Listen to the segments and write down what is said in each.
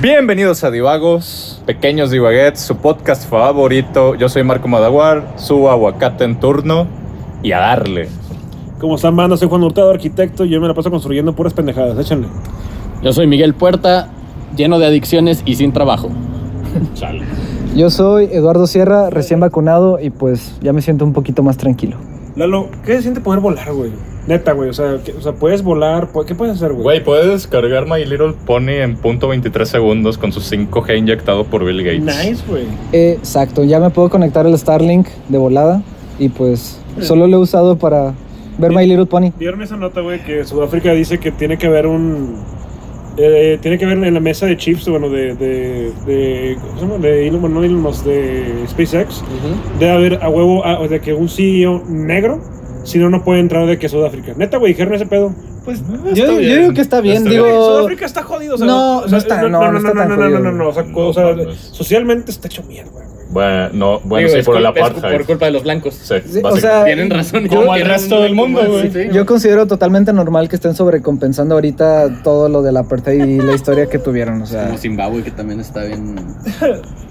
Bienvenidos a Divagos, pequeños divaguettes, su podcast favorito. Yo soy Marco Madaguar, su aguacate en turno y a darle. ¿Cómo están, banda? Soy Juan Hurtado, arquitecto, y yo me la paso construyendo puras pendejadas. Échenle. Yo soy Miguel Puerta, lleno de adicciones y sin trabajo. Yo soy Eduardo Sierra, recién vacunado y pues ya me siento un poquito más tranquilo. Lalo, ¿qué se siente poder volar, güey? Neta, güey. O sea, ¿qué, o sea, puedes volar. ¿Qué puedes hacer, güey? Güey, puedes descargar My Little Pony en punto 23 segundos con su 5G inyectado por Bill Gates. Nice, güey. Exacto, ya me puedo conectar al Starlink de volada y pues solo lo he usado para ver My Little Pony. Vieron esa nota, güey, que Sudáfrica dice que tiene que haber un. eh, tiene que haber en la mesa de chips, bueno, de. de, de ¿Cómo se llama? De Elon, no Elon Musk, de SpaceX. Debe haber a huevo a- de que un CEO negro, si no, no puede entrar de que Sudáfrica. Neta, güey, dijeron ese pedo. Pues yo, digo que está bien, Está digo... bien. Sudáfrica está jodido, o sea, No, o sea, no está- no, no no, no, no, no, o sea, No, o sea, mames. socialmente está hecho mierda, güey. Bueno, no, bueno, Digo, sí, por es apartheid. por culpa de los blancos. Sí, Sí, o sea, Tienen razón. Como el resto del mundo, güey. sí. Yo considero totalmente normal que estén sobrecompensando ahorita todo lo del apartheid y la historia que tuvieron, o sea... Como Zimbabue, que también está bien.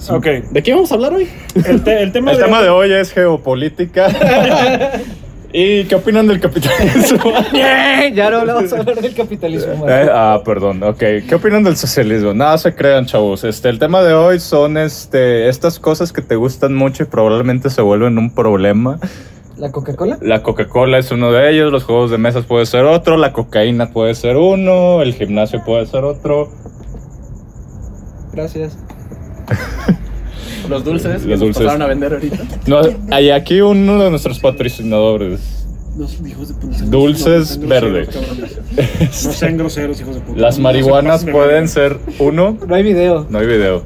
Ok, ¿De qué vamos a hablar hoy? el, te- el tema El tema de hoy es geopolítica. ¿Y qué opinan del capitalismo? ya no hablamos a hablar del capitalismo. Eh, ah, perdón, ok. ¿Qué opinan del socialismo? Nada se crean, chavos. Este, el tema de hoy son este, estas cosas que te gustan mucho y probablemente se vuelven un problema. ¿La Coca-Cola? La Coca-Cola es uno de ellos, los juegos de mesas puede ser otro, la cocaína puede ser uno, el gimnasio puede ser otro. Gracias. Los dulces. que Los nos dulces. pasaron a vender ahorita. No, hay aquí uno de nuestros patrocinadores. Dulces verde. No sean groseros, hijos de puta. Las No, marihuanas de pueden ser uno. No hay video. No hay video.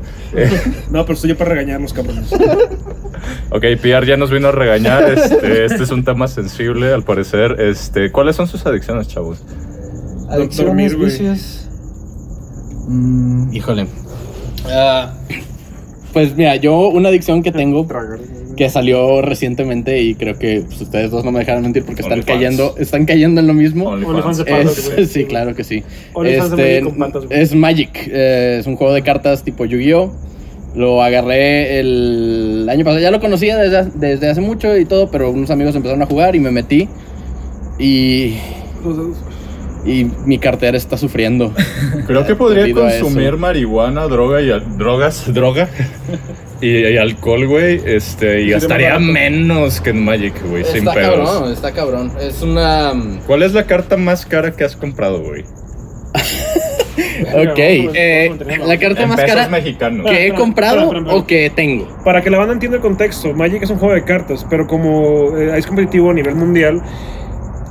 No, pero estoy yo para regañarlos, cabrones. Ok, Pierre ya nos vino a regañar. Este, este es un tema sensible, al parecer. Este, ¿Cuáles son sus adicciones, chavos? Adicciones, dormir, vicios. Mm, Híjole. Ah, pues mira, yo una adicción que tengo que salió recientemente y creo que pues, ustedes dos no me dejarán mentir porque están cayendo, están cayendo en lo mismo. Sí, claro que sí. Este, patas, es Magic, eh, es un juego de cartas tipo Yu-Gi-Oh! Lo agarré el año pasado, ya lo conocía desde, desde hace mucho y todo, pero unos amigos empezaron a jugar y me metí. Y, y mi cartera está sufriendo. Creo que podría consumir marihuana, droga y drogas, droga y, y alcohol, güey. Este, y Sí, gastaría menos que en Magic, güey, sin está pedos. cabrón, está cabrón. Es una... ¿Cuál es la carta más cara que has comprado, güey? Ok, eh, la carta más cara mexicanos. que he comprado o que tengo. Para que la banda entienda el contexto, Magic es un juego de cartas, pero como eh, es competitivo a nivel mundial,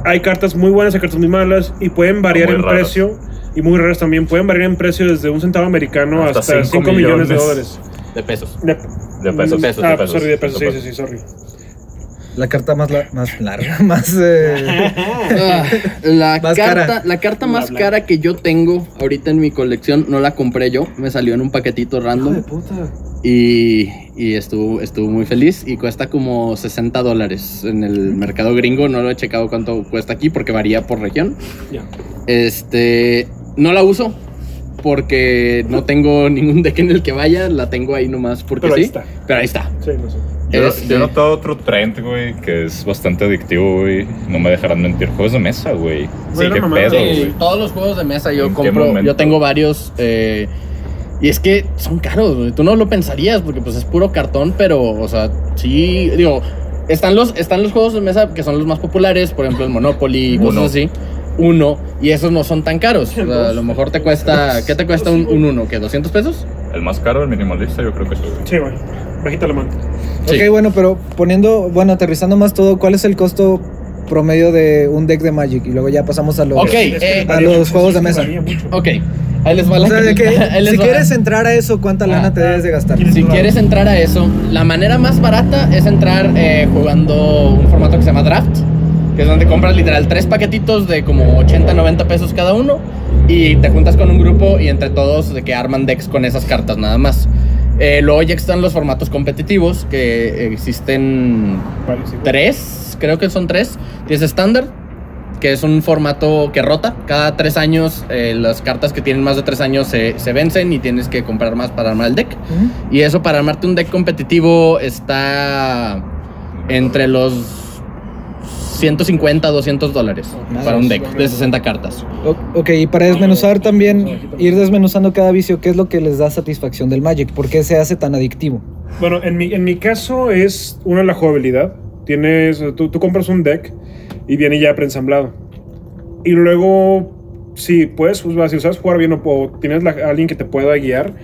hay cartas muy buenas, hay cartas muy malas y pueden variar muy en raras. precio. Y muy raras también, pueden variar en precio desde un centavo americano Hasta hasta, cinco 5 millones de dólares. De pesos. De, De pesos, pesos, ah, de pesos, sorry, de pesos, de sí, sí, sí, sorry. la carta más, la- más larga, más... eh, la, Más carta, cara. la carta más cara que yo tengo ahorita en mi colección no la compré yo, me salió en un paquetito hijo de random puta. Y, y estuvo, estuvo muy feliz y cuesta como 60 dólares en el mercado gringo, no lo he checado cuánto cuesta aquí porque varía por región. Ya. Este, no la uso porque no tengo ningún deck en el que vaya, la tengo ahí nomás porque Pero ahí sí. está. Pero ahí está. Sí, no sé. Yo, Este- yo he notado otro trend, güey, que es bastante adictivo, güey. No me dejarán mentir. Juegos de mesa, güey. Sí, Bueno, qué mamá. pedo, Sí, todos los juegos de mesa yo ¿En qué compro, yo tengo varios eh, y es que son caros, güey. tú no lo pensarías porque pues es puro cartón, pero o sea, sí, digo, están los están los juegos de mesa que son los más populares, por ejemplo el Monopoly y cosas Uno. así. Uno, y esos no son tan caros. O sea, a lo mejor te cuesta, ¿qué te cuesta un, un uno? ¿Qué? ¿200 pesos? El más caro, el minimalista, yo creo que sí. Sí, güey. Bajita la mano. Sí. Ok, bueno, pero poniendo, bueno, aterrizando más todo, ¿cuál es el costo promedio de un deck de Magic? Y luego ya pasamos a los... Ok, Es que eh, a los mucho, juegos de mesa. mucho. Ok, ahí les va la O sea, que ahí les si va. quieres entrar a eso, ¿cuánta lana Ah, te debes de gastar? Si quieres entrar a eso, la manera más barata es entrar eh, jugando un formato que se llama draft. que es donde compras literal tres paquetitos de como 80, 90 pesos cada uno y te juntas con un grupo y entre todos de que arman decks con esas cartas nada más. Eh, luego ya están los formatos competitivos, que existen tres, creo que son tres. Tienes estándar, que es un formato que rota. Cada tres años eh, las cartas que tienen más de tres años se, se vencen y tienes que comprar más para armar el deck. Y eso para armarte un deck competitivo está entre los 150 a 200 dólares para un deck de 60 cartas. Ok, y para desmenuzar también, ir desmenuzando cada vicio, ¿qué es lo que les da satisfacción del Magic? ¿Por qué se hace tan adictivo? Bueno, en mi, en mi caso es una la jugabilidad. Tienes, tú, tú compras un deck y viene ya preensamblado. Y luego, si puedes, pues, si sabes jugar bien o, o tienes la- alguien que te pueda guiar,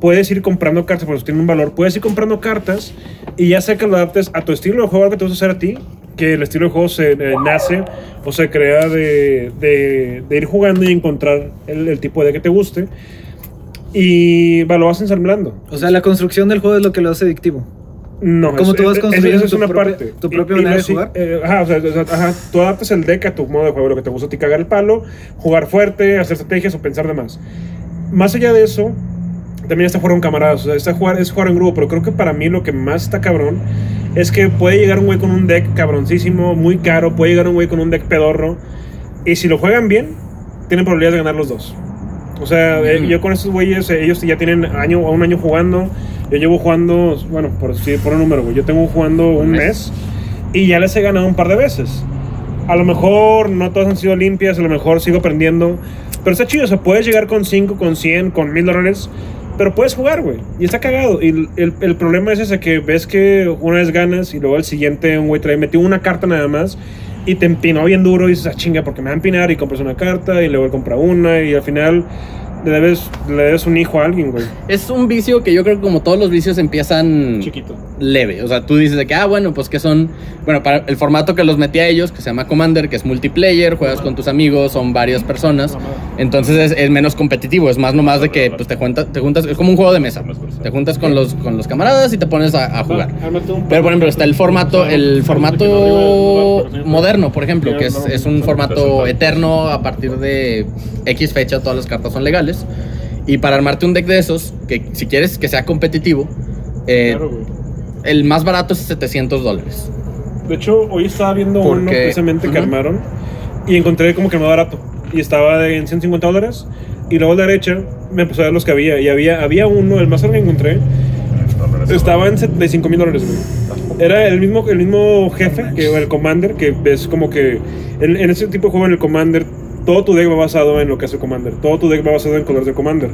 puedes ir comprando cartas, porque tiene un valor. Puedes ir comprando cartas y ya sea que lo adaptes a tu estilo de juego, que te gusta hacer a ti, que el estilo de juego se eh, nace o se crea de, ir jugando y encontrar el, tipo de que te guste. Y va, lo vas ensamblando. O sea, la construcción del juego es lo que lo hace adictivo. No, ¿Cómo tú vas construyendo eso es tu una propia- parte. tu propia Y- y manera lo de sí- jugar? eh, ajá, o sea, ajá, tú adaptas el deck a tu modo de juego, lo que te gusta a ti cagar el palo, jugar fuerte, hacer estrategias o pensar de más. Más allá de eso, también está jugar con camaradas, o sea, está jugar, es jugar en grupo, pero creo que para mí lo que más está cabrón es que puede llegar un güey con un deck cabroncísimo, muy caro, puede llegar un güey con un deck pedorro, y si lo juegan bien, tienen probabilidad de ganar los dos. O sea, eh, yo con estos güeyes, eh, ellos ya tienen año un año jugando. Yo llevo jugando, bueno, por, sí, por un número, güey. Yo tengo jugando un mes y ya les he ganado un par de veces. A lo mejor no todas han sido limpias, a lo mejor sigo aprendiendo. Pero está chido, o sea, puedes llegar con 5, con 100, con 1000 dólares. Pero puedes jugar, güey. Y está cagado. Y el, el- el problema es ese que ves que una vez ganas y luego el siguiente un güey trae, metió una carta nada más y te empinó bien duro y dices, ah, chinga, porque me va a empinar y compras una carta y luego él compra una y al final le debes, le debes un hijo a alguien, güey. Es un vicio que yo creo que como todos los vicios empiezan Chiquito. leve. O sea, tú dices de que, ah, bueno, pues que son. Bueno, para el formato que los metí a ellos, que se llama Commander, que es multiplayer, juegas con tus amigos, son varias personas. Entonces es, es menos competitivo, es más nomás de que pues, te, junta- te juntas. Es como un juego de mesa. Te juntas con los, con los camaradas y te pones a, a jugar. Pero por ejemplo, está el formato, el formato moderno, por ejemplo, que es, es un formato eterno a partir de X fecha, todas las cartas son legales. Y para armarte un deck de esos, que si quieres que sea competitivo, eh, Claro, el más barato es 700 dólares. De hecho, hoy estaba viendo Porque- uno precisamente que Ujú. armaron y encontré como que más barato. Y estaba en 150 dólares. Y luego a la derecha me empezó a ver los que había. Y había, había uno, el más caro que encontré, estaba en 75 mil dólares. Era el mismo, el mismo jefe que el Commander, que ves como que en, en ese tipo de juego en el Commander, todo tu deck va basado en lo que hace Commander. Todo tu deck va basado en colores de Commander.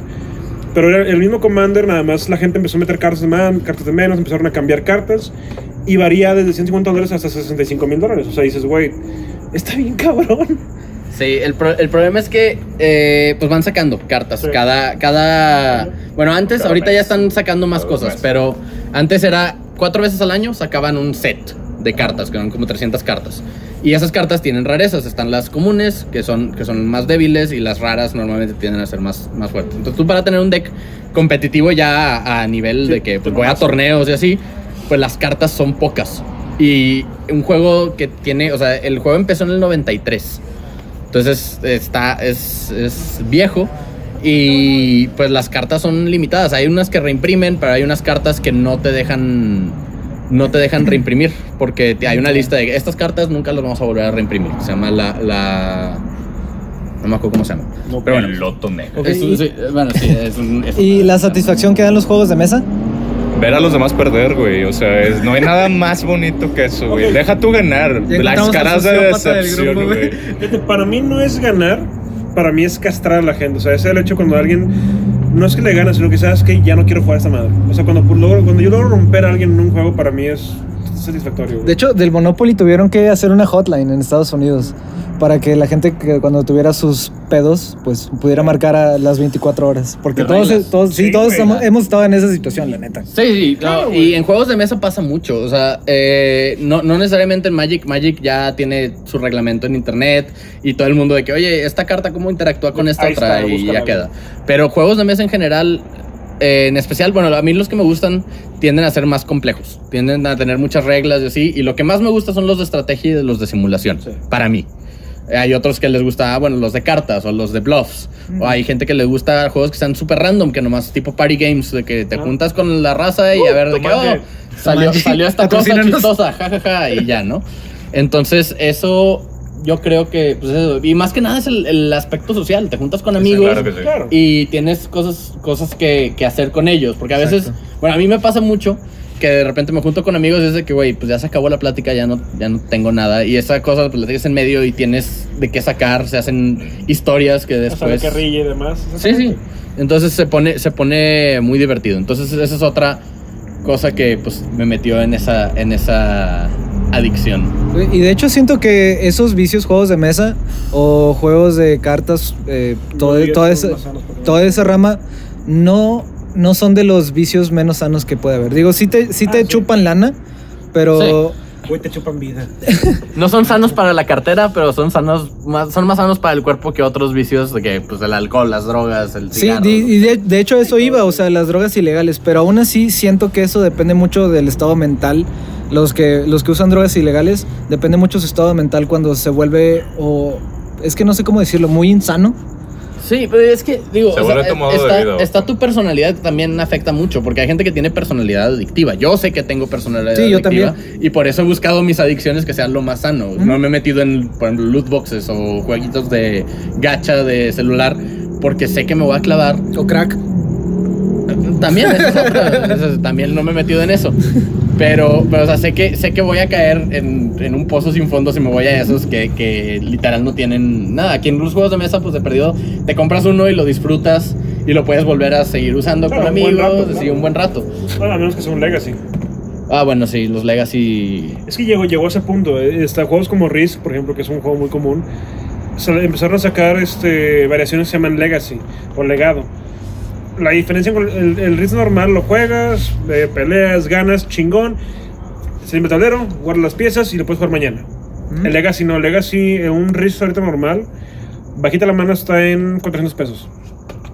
Pero era el mismo Commander, nada más la gente empezó a meter cartas de más, cartas de menos, empezaron a cambiar cartas. Y varía desde 150 dólares hasta 65 mil dólares. O sea, dices, güey, está bien cabrón. Sí, el, pro- el problema es que eh, pues van sacando cartas. Sí. Cada, cada. Bueno, antes, Cada ahorita mes. ya están sacando más Cada cosas, meses. pero antes era cuatro veces al año sacaban un set de cartas, que eran como 300 cartas. Y esas cartas tienen rarezas. Están las comunes, que son, que son más débiles, y las raras normalmente tienden a ser más, más fuertes. Entonces, tú para tener un deck competitivo ya a, a nivel Sí, de que pues, voy a torneos y así, pues las cartas son pocas. Y un juego que tiene, o sea, el juego empezó en el 93. Entonces está, es, es viejo y pues las cartas son limitadas. Hay unas que reimprimen, pero hay unas cartas que no te dejan no te dejan reimprimir porque te- hay una lista de estas cartas nunca las vamos a volver a reimprimir. Se llama la, la no me acuerdo cómo se llama. Pero el bueno, loto negro. Y- sí, bueno, sí, es un- es ¿Y una- la satisfacción que dan los juegos de mesa? Ver a los demás perder, güey. O sea, es- no hay nada más bonito que eso, güey. Deja tú ganar. Ya Las caras de decepción, grupo, güey. para mí no es ganar, para mí es castrar a la gente. O sea, ese es el hecho cuando alguien. No es que le gana, sino que sabes que ya no quiero jugar a esta madre. O sea, cuando, logro- cuando yo logro romper a alguien en un juego, para mí es satisfactorio. güey. De hecho, del Monopoly tuvieron que hacer una hotline en Estados Unidos para que la gente que cuando tuviera sus pedos, pues pudiera marcar a las 24 horas. Porque De todos, todos, sí, Sí, todos hemos, hemos estado en esa situación, la neta. Sí, sí, no, Claro, y en juegos de mesa pasa mucho. O sea, eh, no, no necesariamente en Magic. Magic ya tiene su reglamento en internet y todo el mundo de que, oye, esta carta, ¿cómo interactúa con esta Ahí otra? está, y ya queda. Pero juegos de mesa en general, eh, en especial, bueno, a mí los que me gustan tienden a ser más complejos, tienden a tener muchas reglas y así, y lo que más me gusta son los de estrategia y los de simulación, Sí. para mí. Hay otros que les gusta, ah, bueno, los de cartas o los de bluffs. O hay gente que les gusta juegos que sean súper random, que nomás tipo party games, de que te Ah. juntas con la raza y a ver de qué, oh, salió, salió esta cosa chistosa, jajaja, y ya, ¿no? Entonces, eso yo creo que, pues eso, y más que nada es el, el aspecto social, te juntas con amigos Claro sí. Y tienes cosas, cosas que, que hacer con ellos. Porque a veces, Exacto. bueno, a mí me pasa mucho que de repente me junto con amigos y es de que, güey, pues ya se acabó la plática, ya no, ya no tengo nada. Y esa cosa, pues la tienes en medio y tienes de qué sacar, se hacen historias que Hasta la después... carrilla y demás. Sí, sí. Entonces se pone, se pone muy divertido. Entonces esa es otra cosa que pues me metió en esa, en esa adicción. Y de hecho siento que esos vicios, juegos de mesa o juegos de cartas, eh, todo- toda, esa, toda esa rama, no, no son de los vicios menos sanos que puede haber. Digo, sí te, sí te Ah, sí. chupan lana, pero Güey, te chupan vida. No son sanos para la cartera, pero son sanos más, son más sanos para el cuerpo que otros vicios que pues el alcohol, las drogas, el sí, cigarro. di- y de, de hecho eso iba, o sea, las drogas ilegales, pero aún así siento que eso depende mucho del estado mental. Los que, los que usan drogas ilegales, depende mucho su estado mental cuando se vuelve, o es que no sé cómo decirlo, muy insano. Sí, pero es que, digo, Se o sea, vuelve tu modo de está, vida, está ¿no? tu personalidad que también afecta mucho, porque hay gente que tiene personalidad adictiva. Yo sé que tengo personalidad Sí, yo adictiva. Y por eso he buscado mis adicciones que sean lo más sano. No me he metido en, por ejemplo, loot boxes o jueguitos de gacha de celular, porque sé que me voy a clavar. O crack. También, es también no me he metido en eso. Pero, pero o sea, sé que, sé que voy a caer en, en un pozo sin fondo si me voy a esos que, que literal no tienen nada. Aquí en los juegos de mesa, pues de perdido, te compras uno y lo disfrutas y lo puedes volver a seguir usando Claro, con un amigos, sí, claro. un buen rato. Bueno, a menos que sea un Legacy. Ah, bueno, sí, los Legacy. Es que llegó, llegó a ese punto. eh, Está juegos como Risk, por ejemplo, que es un juego muy común. se- empezaron a sacar este, variaciones que se llaman Legacy o Legado. La diferencia con el, el Risk normal, lo juegas, eh, peleas, ganas, chingón. Se limpia el tablero, guardas las piezas y lo puedes jugar mañana. Mm. El Legacy no, Legacy, eh, un Risk ahorita normal, bajita la mano está en 400 pesos.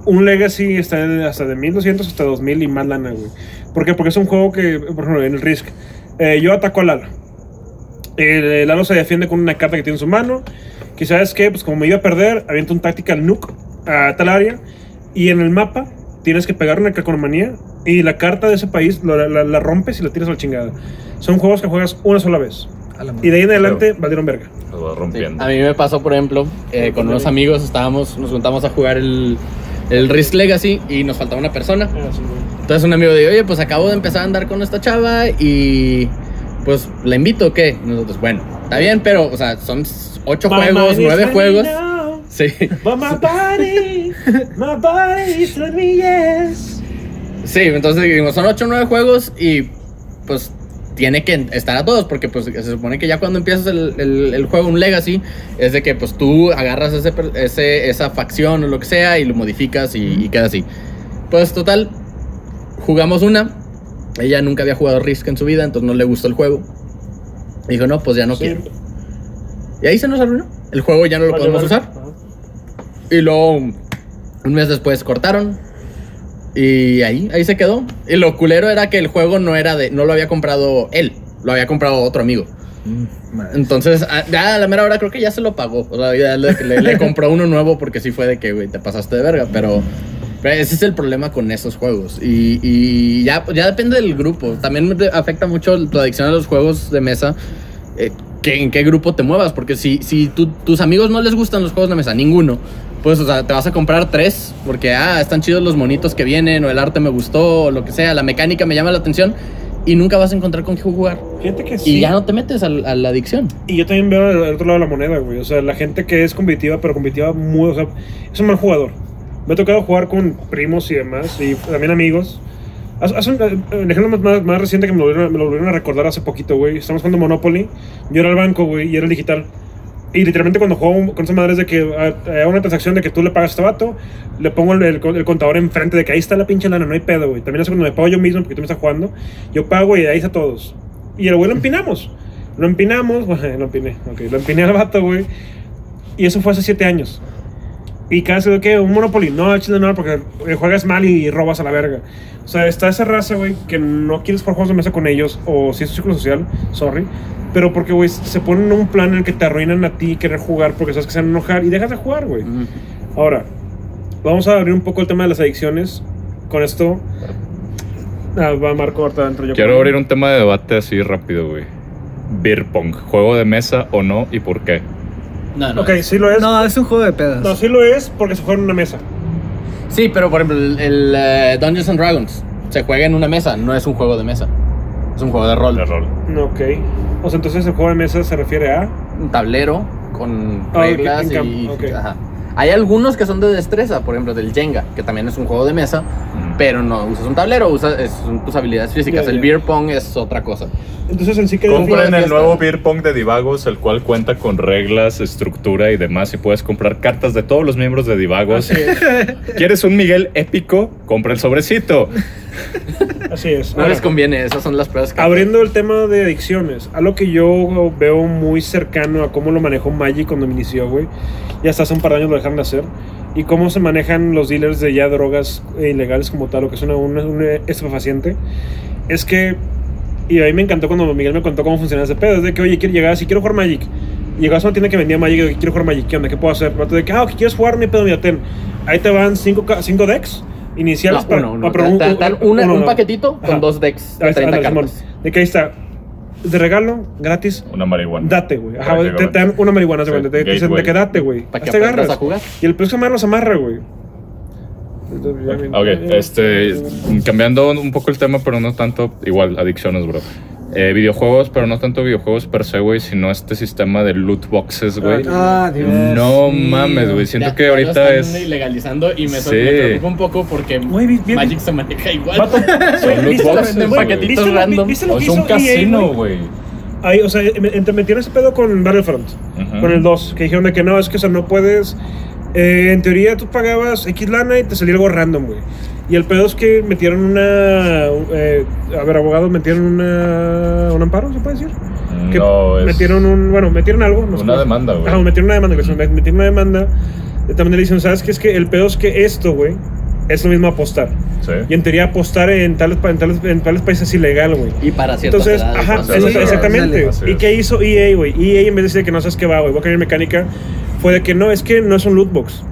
Un Legacy está en hasta de 1200 hasta 2000 y más lana, güey. ¿Por qué? Porque es un juego que, por ejemplo, en el Risk, eh, yo ataco a Lalo. El, Lalo se defiende con una carta que tiene en su mano. Que sabes que, pues como me iba a perder, avienta un tactical nuke a tal área. Y en el mapa tienes que pegar una caconomanía. Y la carta de ese país la, la- la rompes y la tiras a la chingada. Son juegos que juegas una sola vez. Y de ahí en adelante valieron verga. Lo va Sí, rompiendo. A mí me pasó, por ejemplo, eh, con unos amigos, estábamos, nos juntamos a jugar el, el Risk Legacy y nos faltaba una persona. Entonces un amigo dijo, oye, pues acabo de empezar a andar con esta chava y pues la invito qué. Nosotros, bueno, está bien, pero, o sea, son ocho juegos, nueve juegos. Sí, But my body, my body is me yes. sí, entonces dijimos, son ocho o nueve juegos y pues tiene que estar a todos porque pues se supone que ya cuando empiezas el, el- el juego, un Legacy, es de que pues tú agarras ese, ese- esa facción o lo que sea y lo modificas y, y queda así. Pues total, jugamos una. Ella nunca había jugado Risk en su vida, entonces no le gustó el juego. Dijo, no, pues ya no Sí. quiero. Y ahí se nos arruinó. El juego ya no lo Vale, podemos vale. usar. Y luego, un mes después cortaron. Y ahí, ahí se quedó. Y lo culero era que el juego no era de, no lo había comprado él, lo había comprado otro amigo. Mm. Entonces, a, ya a la mera hora creo que ya se lo pagó. O sea, ya le, le- le compró uno nuevo porque sí fue de que, güey, te pasaste de verga. Pero, ese es el problema con esos juegos. Y, y ya, ya depende del grupo. También afecta mucho tu adicción a los juegos de mesa. eh, que, en qué grupo te muevas. Porque si, si tu- tus amigos no les gustan los juegos de mesa, ninguno. Pues, o sea, te vas a comprar tres porque, ah, están chidos los monitos que vienen, o el arte me gustó, o lo que sea, la mecánica me llama la atención, y nunca vas a encontrar con qué jugar. Gente que sí. Y ya no te metes a la adicción. Y yo también veo el otro lado de la moneda, güey. O sea, la gente que es competitiva, pero competitiva muy. O sea, es un mal jugador. Me ha tocado jugar con primos y demás, y también amigos. Haz, haz un, ejemplo más, más, más reciente que me lo, volvieron, me lo volvieron a recordar hace poquito, güey. Estamos jugando Monopoly. Yo era el banco, güey, y era el digital. Y literalmente cuando juego con esa madre es de que ah, hay una transacción de que tú le pagas a este vato, le pongo el, el- el contador enfrente de que ahí está la pinche lana, no hay pedo, güey. También eso cuando me pago yo mismo porque tú me estás jugando, yo pago y ahí está todos. Y el güey lo empinamos. Lo empinamos, bueno, lo empiné, ok. Lo empiné al vato, güey. Y eso fue hace siete años. Y cada vez que un Monopoly, no, chile no, porque juegas mal y robas a la verga. O sea, está esa raza, güey, que no quieres jugar juegos de mesa con ellos, o si es un círculo social, sorry. Pero porque, güey, se ponen en un plan en el que te arruinan a ti querer jugar porque sabes que se van a enojar y dejas de jugar, güey. Ahora, vamos a abrir un poco el tema de las adicciones. Con esto. Ah, va Marco ahorita dentro yo. Quiero abrir un tema de debate así rápido, güey. Beer pong, juego de mesa o no y por qué. No, no. Ok, sí lo es. No, No, es un juego de pedas. sí lo es porque se juega en una mesa. Sí, pero por ejemplo, el, el, eh, Dungeons and Dragons se juega en una mesa, no es un juego de mesa. Es un juego de rol. De rol. No, Ok. O sea, entonces el juego de mesa se refiere a. Un tablero con Ah, reglas y. campo, ok. ajá. Hay algunos que son de destreza, por ejemplo, del Jenga, que también es un juego de mesa, Mm. Pero no usas un tablero, usas es- son tus habilidades físicas. Ya, el ya. beer pong es otra cosa. Entonces en sí que. Compren el nuevo Beer Pong de Divagos, el cual cuenta con reglas, estructura y demás. Y puedes comprar cartas de todos los miembros de Divagos. ¿Quieres un Miguel épico? Compra el sobrecito. Así es. No Ahora, les conviene, esas son las pruebas que. Abriendo el tema de adicciones, algo que yo veo muy cercano a cómo lo manejó Magic cuando me inició, güey. Y hasta hace un par de años lo dejaron de hacer. Y cómo se manejan los dealers de ya drogas ilegales como tal, o que es una, una, un estupefaciente. Es que, y a mí me encantó cuando Miguel me contó cómo funcionaba ese pedo. Es de que, oye, quiero llegar, si quiero jugar Magic. Y llegabas a una tienda que vendía Magic que quiero jugar Magic, ¿qué onda? ¿Qué puedo hacer? Vato de que, ah, ¿qué quieres jugar? Mi pedo, mira, ten. Ahí te van 5 cinco decks iniciales No, para uno, uno. pero Te- un- uno, un no. paquetito con dos decks de Ahí está, 30 ándale, Simón. cartas. De que ahí está. De regalo, gratis, Una marihuana. date, güey. Ajá, te, dan una marihuana, Sí. Te te dicen de que date, güey. Para que Hazte aprendas garras. a jugar. Y el próximo los amarra, güey. Ok, este, cambiando un poco el tema, pero no tanto, igual, adicciones, bro. Eh, videojuegos, pero no tanto videojuegos per se, güey, sino este sistema de loot boxes, güey. Ah, Dios. No sí. mames, güey. Siento Ya- que lo ahorita están es. ilegalizando y me, Sí. me preocupa un poco porque vi- vi- Magic se maneja igual. Vato, güey, loot ¿viste lo- boxes. ¿viste paquetitos lo- random. ¿Viste lo O que es un casino, güey? güey. Ahí, o sea, me- te metieron ese pedo con Battlefront, con el 2, que dijeron de que no, es que o sea, no puedes. eh, en teoría tú pagabas X lana y te salía algo random, güey. Y el pedo es que metieron una. eh, a ver, abogados, metieron una. ¿Un amparo, se puede decir? Que No, es metieron un. Bueno, metieron algo. no una demanda, güey. Ajá, metieron una demanda, que metieron una demanda. eh, También le dicen, ¿sabes qué? Es que el pedo es que esto, güey, es lo mismo apostar. Sí. Y en teoría apostar en tales, en tales, en tales países es ilegal, güey. Y para ciertas Entonces, edades, ajá, exactamente. ¿Y qué hizo EA, güey? EA en vez de decir que no sabes qué va, güey, voy a cambiar mecánica, fue de que no, es que no es un loot box.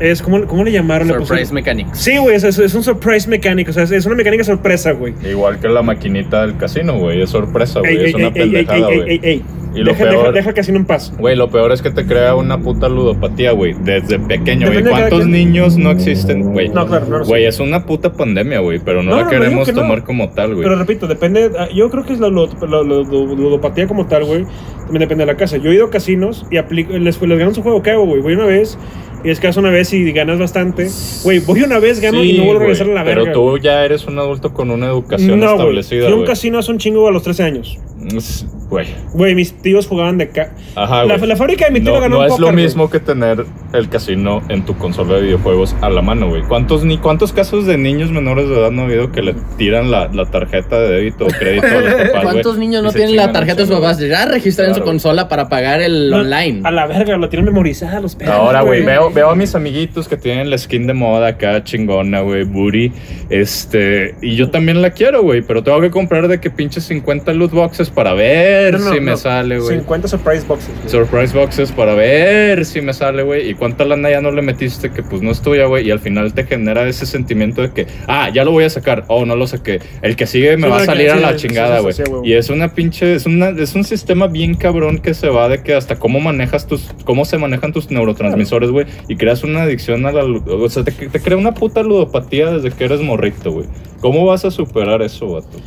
Es, ¿cómo, cómo le llamaron? Le Surprise pusieron- Mechanics. Sí, güey, es, es- es un surprise mecánico, o sea, es, es una mecánica sorpresa, güey. Igual que la maquinita del casino, güey. Es sorpresa, Ey, güey. ey, Es una ey, ey, ey, pendejada, ey, ey, ey, güey. ey. Y lo Deja, peor- deja, deja el casino en paz. Güey, lo peor es que te crea una puta ludopatía, güey. Desde pequeño, güey. ¿Cuántos quien. niños no existen, güey? No, claro, no lo sé. Güey, es una puta pandemia, güey. Pero no, No, la no, no queremos que no. tomar como tal, güey. Pero repito, depende. ah, Yo creo que es la lud- la lud- ludopatía como tal, güey. También depende de la casa. Yo he ido a casinos y aplico, les, les gano su juego. ¿Qué hago, güey? Voy una vez y es que haces una vez y ganas bastante. Güey, voy una vez, gano y Sí, no vuelvo a regresar a la verga. Pero tú ya eres un adulto con una educación no, establecida, Fui a un casino hace un chingo a los 13 años. Es- Güey. Güey, mis tíos jugaban de ca... Ajá, la, fábrica de mi tío No, ganó no un es póker, lo mismo que tener el casino en tu consola de videojuegos a la mano, güey. ¿Cuántos, ni cuántos casos de niños menores de edad no ha habido que le tiran la, la tarjeta de débito o crédito a los papás, güey? ¿Cuántos niños no tienen la tarjeta de sus papás? Ya registran en su Claro. consola para pagar el No, online. A la verga, lo tienen memorizada los perros. Ahora, güey, veo, veo a mis amiguitos que tienen la skin de moda acá, chingona, güey, booty. Este, y yo también la quiero, güey, pero tengo que comprar de que pinches 50 loot boxes para ver No, no, si me sale, güey. 50 surprise boxes. Surprise boxes para ver si me sale, güey. Y cuánta lana ya no le metiste que pues no es tuya, güey. Y al final te genera ese sentimiento de que, ah, ya lo voy a sacar. Oh, no lo saqué. El que sigue me Sí, va a salir que- a la sí, chingada, güey. sí, y es una pinche, es, una, es un sistema bien cabrón que se va de que hasta cómo manejas tus, cómo se manejan tus neurotransmisores, güey. Y creas una adicción a la, o sea, te, te crea una puta ludopatía desde que eres morrito, güey. ¿Cómo vas a superar eso, vato?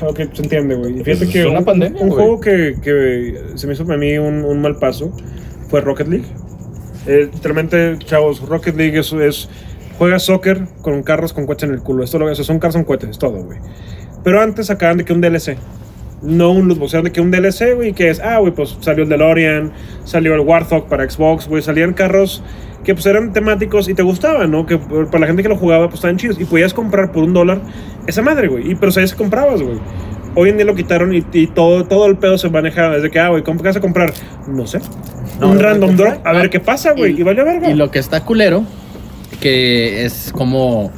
Ok, se entiende, güey. Y Fíjate Es que una un, pandemia, un juego que, que se me hizo para mí un, un mal paso fue Rocket League. Eh, literalmente, chavos, Rocket League es, es juegas soccer con carros con cohetes en el culo. Esto lo que son carros con cohetes, es todo, güey. Pero antes sacaban de que un DLC. No un lootbox, eran de que un DLC, güey, que es, ah, güey, pues salió el DeLorean, salió el Warthog para Xbox, güey, salían carros que pues eran temáticos y te gustaban, ¿no? Que para la gente que lo jugaba, pues estaban chidos. Y podías comprar por un dólar esa madre, güey. Y pero sabías que comprabas, güey. Hoy en día lo quitaron y, y todo, todo el pedo se maneja desde que, ah, güey, ¿cómo- ¿qué vas a comprar? No sé. No, un no, random drop, a ver qué pasa, güey. Y, vale verga. Y lo que está culero, que es como.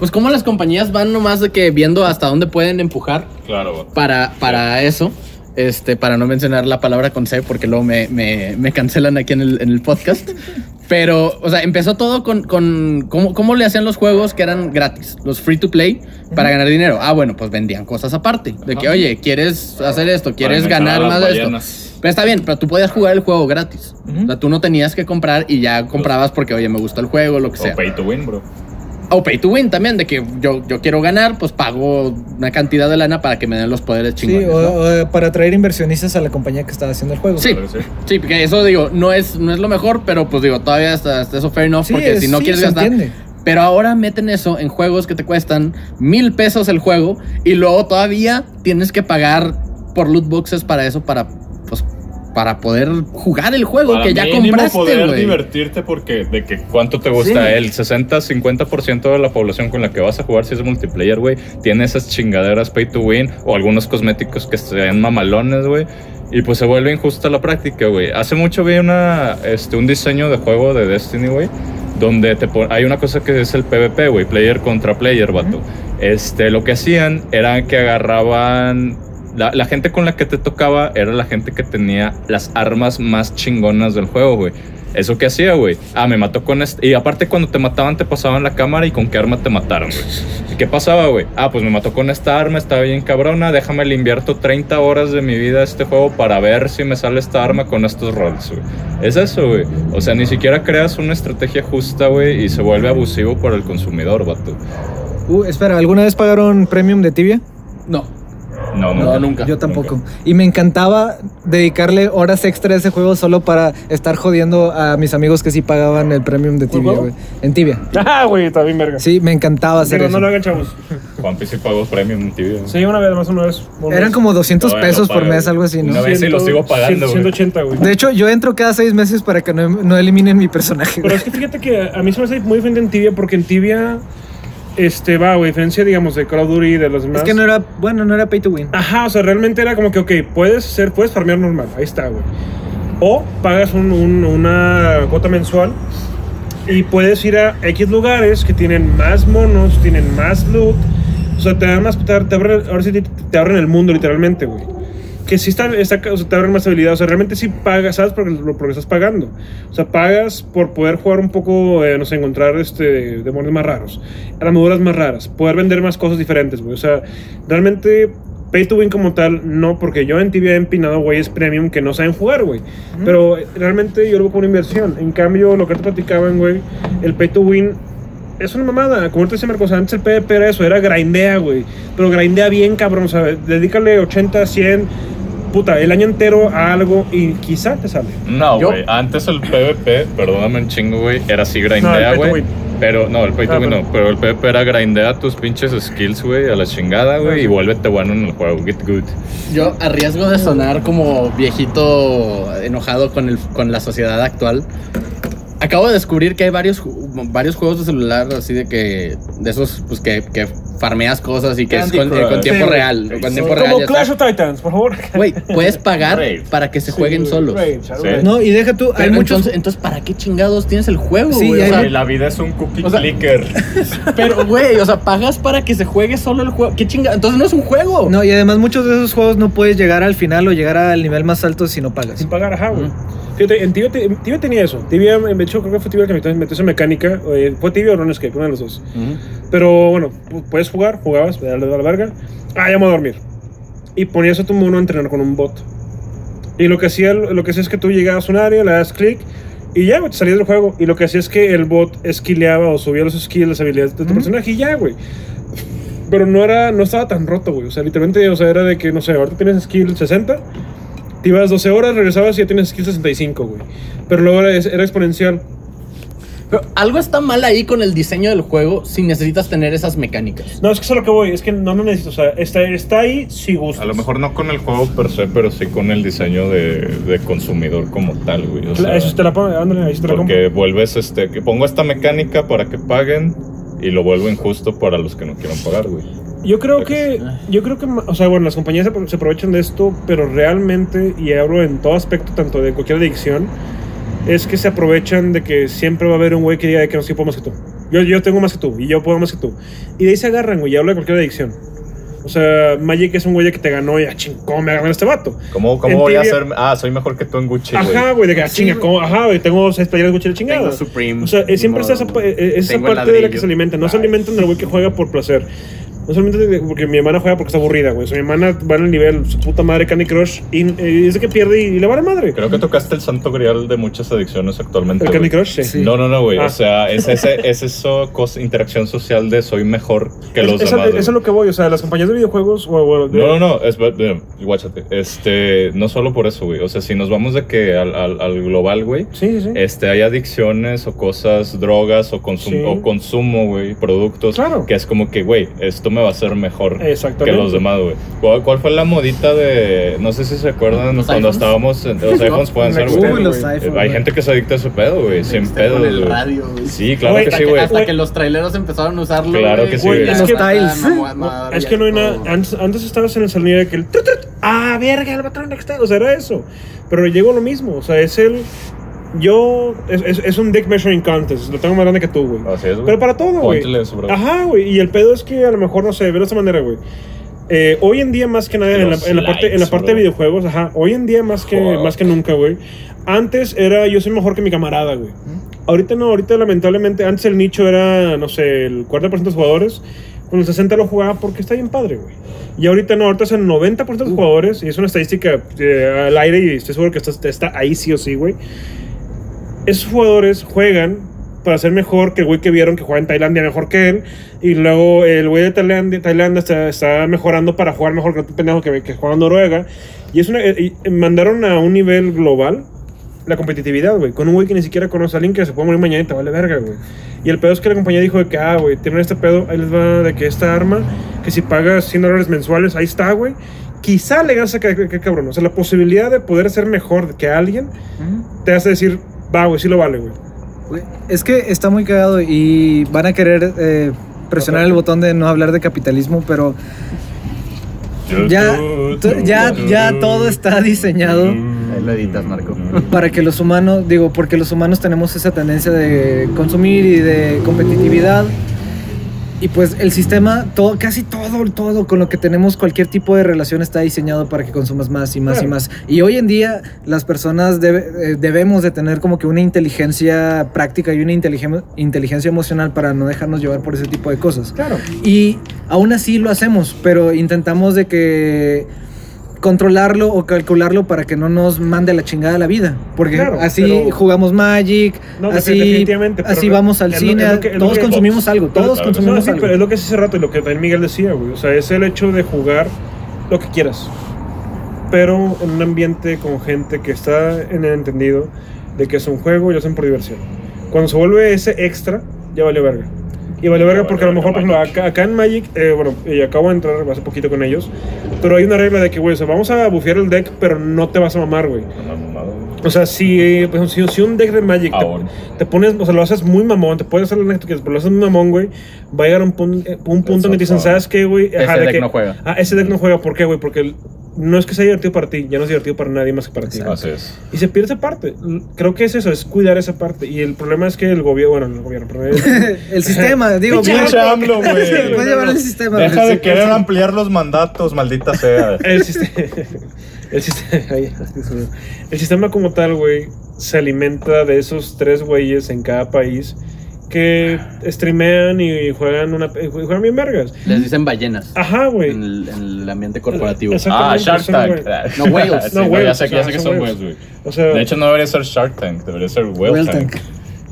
Pues como las compañías van nomás de que viendo hasta dónde pueden empujar Claro, para, para eso. Este, para no mencionar la palabra con C, porque luego me, me, me cancelan aquí en el, en el podcast. Pero, o sea, empezó todo con, con cómo, cómo le hacían los juegos que eran gratis, los free to play, para ganar dinero. Ah, bueno, pues vendían cosas aparte. De que, oye, ¿quieres hacer esto? ¿Quieres ganar más de esto? Pero está bien, pero tú podías jugar el juego gratis. O sea, tú no tenías que comprar y ya comprabas porque, oye, me gustó el juego, lo que sea. O pay to win, bro. O pay to win también, de que yo, yo quiero ganar, pues pago una cantidad de lana para que me den los poderes Sí, chingones. o, ¿no? o para atraer inversionistas a la compañía que estaba haciendo el juego. Sí. Claro sí. Sí, porque eso digo, no es, no es lo mejor, pero pues digo, todavía hasta, hasta eso fair enough, Sí, porque es- si no sí, quieres gastar. entiende. Pero ahora meten eso en juegos que te cuestan mil pesos el juego y luego todavía tienes que pagar por loot boxes para eso, para pues para poder jugar el juego Para que ya compraste, poder divertirte porque de que cuánto te gusta Sí. el 60-50% de la población con la que vas a jugar si es multiplayer, güey, tiene esas chingaderas pay to win o algunos cosméticos que sean mamalones, güey. Y pues se vuelve injusta la práctica, güey. Hace mucho vi una, este, un diseño de juego de Destiny, güey, donde te hay una cosa que es el PvP, güey, player contra player, vato. Este, lo que hacían era que agarraban la, la gente con la que te tocaba era la gente que tenía las armas más chingonas del juego, güey. ¿Eso qué hacía, güey? Ah, me mató con este. Y aparte, cuando te mataban, te pasaban la cámara y con qué arma te mataron, güey. ¿Y qué pasaba, güey? Ah, pues me mató con esta arma, está bien cabrona. Déjame le invierto 30 horas de mi vida a este juego para ver si me sale esta arma con estos roles, güey. Es eso, güey. O sea, ni siquiera creas una estrategia justa, güey, y se vuelve abusivo para el consumidor, vato. Uh, espera, ¿alguna vez pagaron premium de tibia? No, No, no, nunca. Yo tampoco. Y me encantaba dedicarle horas extra a ese juego solo para estar jodiendo a mis amigos que sí pagaban el premium de tibia, güey. En tibia. Ah, güey, está bien verga. Sí, me encantaba hacer Digo, eso. no lo hagan, chavos. Juanpi sí pagó premium en TV. Sí, una vez, más una vez. una Eran vez. como 200 Todavía pesos por mes, algo así, ¿no? Una vez sí lo sigo pagando, güey. 180, güey. De hecho, yo entro cada seis meses para que no, no eliminen mi personaje. Pero es que fíjate que a mí se me hace muy diferente en Tibia porque en Tibia, este, va, güey, diferencia, digamos, de Call of Duty y de los demás. Es que no era, bueno, no era pay to win. Ajá, o sea, realmente era como que, ok, puedes ser, puedes farmear normal, ahí está, güey. O pagas un- un- una cuota mensual y puedes ir a X lugares que tienen más monos, tienen más loot. O sea, te dan más, te, te abren, ahora sí te, te abren el mundo literalmente, güey. Que sí está, está- o sea, te abren más habilidad. O sea, realmente sí pagas, ¿sabes? Porque, lo- porque estás pagando. O sea, pagas por poder jugar un poco, eh, no sé, encontrar este, demonios más raros, armaduras más raras, poder vender más cosas diferentes, güey. O sea, realmente pay to win como tal, no, porque yo en Tibia he empinado güeyes premium que no saben jugar, güey. Pero eh, realmente yo lo veo como una inversión. En cambio, lo que te platicaban, güey, el pay to win es una mamada. Como te decía Marcos, antes el PvP era eso, era grindea, güey. Pero grindea bien, cabrón, ¿sabes? Dedícale 80, 100, puta, el año entero a algo y quizá te sale. No, güey. Antes el PvP, perdóname un chingo, güey, era así grindea, güey. pero no, el pay to Ah, win no. Pero el PvP era grindea tus pinches skills, güey, a la chingada, güey, y vuélvete bueno en el juego. Get good. Yo, a riesgo de sonar como viejito enojado con, el, con la sociedad actual, acabo de descubrir que hay varios, varios juegos de celular así de que, de esos, pues que, que farmeas cosas y que Candy es con, eh, tiempo Sí, real. Con tiempo real. Como Clash está. of Titans, por favor. Güey, puedes pagar Raid. para que se jueguen solos. No, y deja tú, hay muchos. entonces, entonces, ¿para qué chingados tienes el juego? Sí, güey? O sea, la vida es un cookie o sea- clicker. pero, güey, o sea, pagas para que se juegue solo el juego. ¿Qué chingados? Entonces no es un juego. No, y además muchos de esos juegos no puedes llegar al final o llegar al nivel más alto si no pagas. Sin pagar, ajá, güey. Fíjate, en Tibia, Tibia tenía eso. Tibia, de hecho, creo que fue Tibia que metió, esa mecánica. eh, fue Tibia o RuneScape, uno de los dos. Ujú. Pero bueno, pu- puedes jugar, jugabas, a la verga. Ah, ya me voy a dormir. Y ponías a tu mono a entrenar con un bot. Y lo que hacía, lo que hacía es que tú llegabas a un área, le das clic y ya, güey, te salías del juego. Y lo que hacía es que el bot skilleaba o subía los skills, las habilidades de tu Ujú. personaje y ya, güey. Pero no era, no estaba tan roto, güey. O sea, literalmente, o sea, era de que, no sé, ahorita tienes skill 60, te ibas 12 horas, regresabas y ya tienes skill 65, güey. Pero luego era, era exponencial. Pero algo está mal ahí con el diseño del juego si necesitas tener esas mecánicas. No, es que eso es lo que voy, es que no lo necesito. O sea, está, está ahí si gustas. A lo mejor no con el juego per se, pero sí con el diseño de, de consumidor como tal, güey. O sea, eso te la pongo, ándale, ahí sí te la compro. porque vuelves, este, que pongo esta mecánica para que paguen y lo vuelvo injusto para los que no quieran pagar, güey. Yo creo que, yo creo que, o sea, bueno, las compañías se, apro- se aprovechan de esto, pero realmente, y hablo en todo aspecto, tanto de cualquier adicción, es que se aprovechan de que siempre va a haber un güey que diga de que no sé, puedo más que tú. Yo, yo tengo más que tú, y yo puedo más que tú. Y de ahí se agarran, güey, y hablo de cualquier adicción. O sea, Magic es un güey que te ganó y, ah, ching, ¿cómo me agarran este vato? ¿Cómo, cómo voy a hacer? Ah, soy mejor que tú en Gucci, güey. Ajá, güey, de que, ah, Sí, chinga. ¿cómo? Ajá, güey, tengo seis playeras de Gucci de chingada. Tengo Supreme. O sea, siempre está esa, pa- eh, esa parte de la que se alimenta. No se alimentan del güey que juega por placer. No solamente porque mi hermana juega porque está aburrida, güey. O sea, mi hermana va en el nivel, su puta madre Candy Crush, y eh, dice que pierde y, le vale madre. Creo que tocaste el santo grial de muchas adicciones actualmente. El Candy güey. Crush, sí. Sí. No, no, no, güey. Ah. O sea, es, ese, es eso, cosa, interacción social de soy mejor que los Es- demás. eso es lo que voy. O sea, las compañías de videojuegos. O, o de- No, no, no, es, guáchate. Este, no solo por eso, güey. O sea, si nos vamos de que al, al, al global, güey, Sí, sí, sí. este, hay adicciones o cosas, drogas o, consum Sí. o consumo, güey, productos. Claro. Que es como que, güey, esto me va a hacer mejor que los demás, güey. ¿Cuál, cuál fue la modita de, no sé si se acuerdan ¿Los cuando iPhones? estábamos, en- los iPhones pueden ser, güey. Hay gente que se adicta a ese pedo, güey, sin pedo, con el güey. radio, güey. Sí, claro que sí, güey. Hasta que los traileros empezaron a usarlo. Claro que sí, Güey, es que- es que no hay nada. Antes, antes estabas en el sonido de que el. ah, verga, el patrón Next Gen", O sea, era eso. Pero llegó lo mismo. O sea, es el. Yo. Es, es, es un dick measuring contest. Lo tengo más grande que tú, güey. Así es, güey. Pero para todo, güey. Ajá, güey. Y el pedo es que a lo mejor, no sé, veo de esta manera, güey. Eh, hoy en día más que nada en la, en la parte, en la parte de videojuegos, ajá, hoy en día más que, más que nunca, güey. Antes era yo soy mejor que mi camarada, güey. Ahorita no, ahorita lamentablemente, antes el nicho era, no sé, el 40% de jugadores, con el 60% lo jugaba porque está bien padre, güey. Y ahorita no, ahorita es el 90% de los jugadores, y es una estadística eh, al aire y estoy seguro que está, está ahí sí o sí, güey. Esos jugadores juegan para ser mejor que el güey que vieron que juega en Tailandia mejor que él. Y luego el güey de Tailandia, Tailandia está, está mejorando para jugar mejor que el pendejo que, que juega en Noruega. Y es una, y- y mandaron a un nivel global la competitividad, güey. Con un güey que ni siquiera conoce a alguien que se puede morir mañana y te vale verga, güey. Y el pedo es que la compañía dijo de que, ah, güey, tienen este pedo, ahí les va de que esta arma, que si pagas 100 dólares mensuales, ahí está, güey. Quizá le ganas a que, que- cabrón. O sea, la posibilidad de poder ser mejor que alguien te hace decir, va, güey, sí lo vale, güey. Es que está muy cagado y van a querer eh, presionar el botón de no hablar de capitalismo, pero ya, ya, ya todo está diseñado Ahí lo editas, Marco. para que los humanos, digo, porque los humanos tenemos esa tendencia de consumir y de competitividad. Y pues el sistema, todo, casi todo, todo con lo que tenemos, cualquier tipo de relación está diseñado para que consumas más y más y más. Y hoy en día las personas debe- eh, debemos de tener como que una inteligencia práctica y una inteligen- inteligencia emocional para no dejarnos llevar por ese tipo de cosas. Claro. Y aún así lo hacemos, pero intentamos de que controlarlo o calcularlo para que no nos mande la chingada la vida. Porque Claro, así jugamos Magic, No, así, así vamos al lo- cine, lo que- todos consumimos algo, todos consumimos No, sí, algo. pero es lo que hace rato y lo que también Miguel decía, güey. O sea, es el hecho de jugar lo que quieras. Pero en un ambiente con gente que está en el entendido de que es un juego y lo hacen por diversión. Cuando se vuelve ese extra, ya vale verga. Y vale verga porque a lo mejor, por ejemplo, acá, acá en Magic, eh, bueno, y acabo de entrar hace poquito con ellos, pero hay una regla de que, güey, o sea, vamos a bufear el deck, pero no te vas a mamar, güey. O sea, si, ejemplo, si, si un deck de Magic te, pones, o sea, lo haces muy mamón, te puedes hacer lo que quieras, pero lo haces muy mamón, güey, va a llegar un, pun- un punto en que te dicen, ¿sabes qué, güey? Ese de deck que- no juega. Ah, ese deck no juega, ¿por qué, güey? Porque no es que sea divertido para ti, ya no es divertido para nadie más que para ti. Así es. Y se pierde esa parte. Creo que es eso, es cuidar esa parte. Y el problema es que el gobierno, bueno, el gobierno, pero el- el sistema, digo, AMLO, güey. sí, puedes llevar el sistema. Deja de querer sí. ampliar los mandatos, maldita sea. el sistema, el sistema, el sistema como tal, güey, se alimenta de esos tres güeyes en cada país que streamean y juegan una y juegan bien vergas. Les dicen ballenas. Ajá, güey. En el, en el ambiente corporativo. Ah, Shark Tank. No, whales. Sí, No, ya whales, sé, o sea, ya sé que son whales. güey. O sea, De hecho, no debería ser Shark Tank, debería ser Whale, Whale Tank. Tank.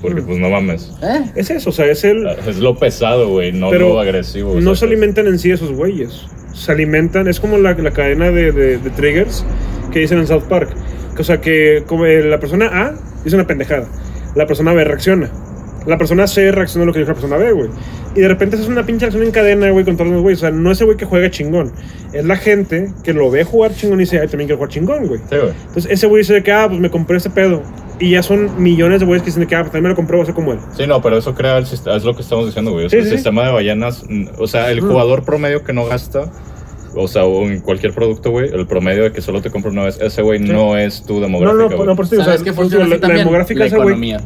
Porque, pues, no mames. ¿Eh? es eso, o sea, es el Es lo pesado, güey, no Pero lo agresivo. no se sea, alimentan en sí esos güeyes. Se alimentan, es como la, la cadena de, de- de triggers que dicen en South Park. O sea, que como eh, la persona A dice una pendejada, la persona B reacciona. La persona C reacciona a lo que dijo la persona B, güey. Y de repente es una pinche acción en cadena, güey, con todos los güeyes. O sea, no es el güey que juega chingón. Es la gente que lo ve jugar chingón y dice, ay, también quiero jugar chingón, güey. Sí, güey. Entonces ese güey dice que, ah, pues me compré ese pedo. y ya son millones de güeyes que dicen que ah, pues también me lo compré, voy a ser como él. Sí, no, pero eso crea el sistema, es lo que estamos diciendo, güey. O Sí, sea, el sí. sistema de ballenas, mm, o sea, el jugador promedio que no gasta, o sea, o en cualquier producto, güey, el promedio de que solo te compra una vez, ese güey Sí. no es tu No, demográfica, no, güey. no, por eso o sea, ¿Sabes qué por eso funciona digo, así la, la también? demográfica La güey.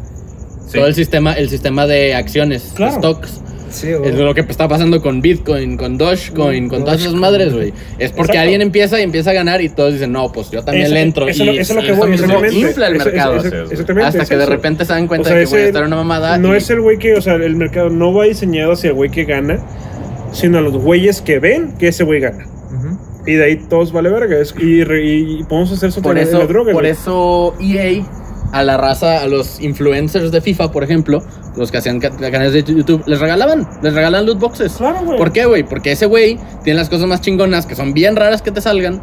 Sí. Todo el sistema, el sistema de acciones, Claro. stocks. Sí, Es lo que está pasando con Bitcoin, con Dogecoin, con todas esas Dogecoin. madres, güey. Es porque Exacto. alguien empieza y empieza a ganar y todos dicen, no, pues yo también Eso- le entro. Eso, y eso es lo que voy, exactamente. infla el mercado. exactamente. hasta que de repente se dan cuenta O sea, de que voy a estar una mamada. No y- es el güey que, o sea, el mercado no va diseñado hacia el güey que gana, sino a los güeyes que ven que ese güey gana. Y de ahí todos vale verga. Y, re- y podemos hacer eso Por eso, la droga, por güey. eso EA a la raza, a los influencers de FIFA, por ejemplo, los que hacían ca- canales de YouTube, les regalaban, les regalan loot boxes. Claro, güey. ¿Por qué, güey? Porque ese güey tiene las cosas más chingonas que son bien raras que te salgan.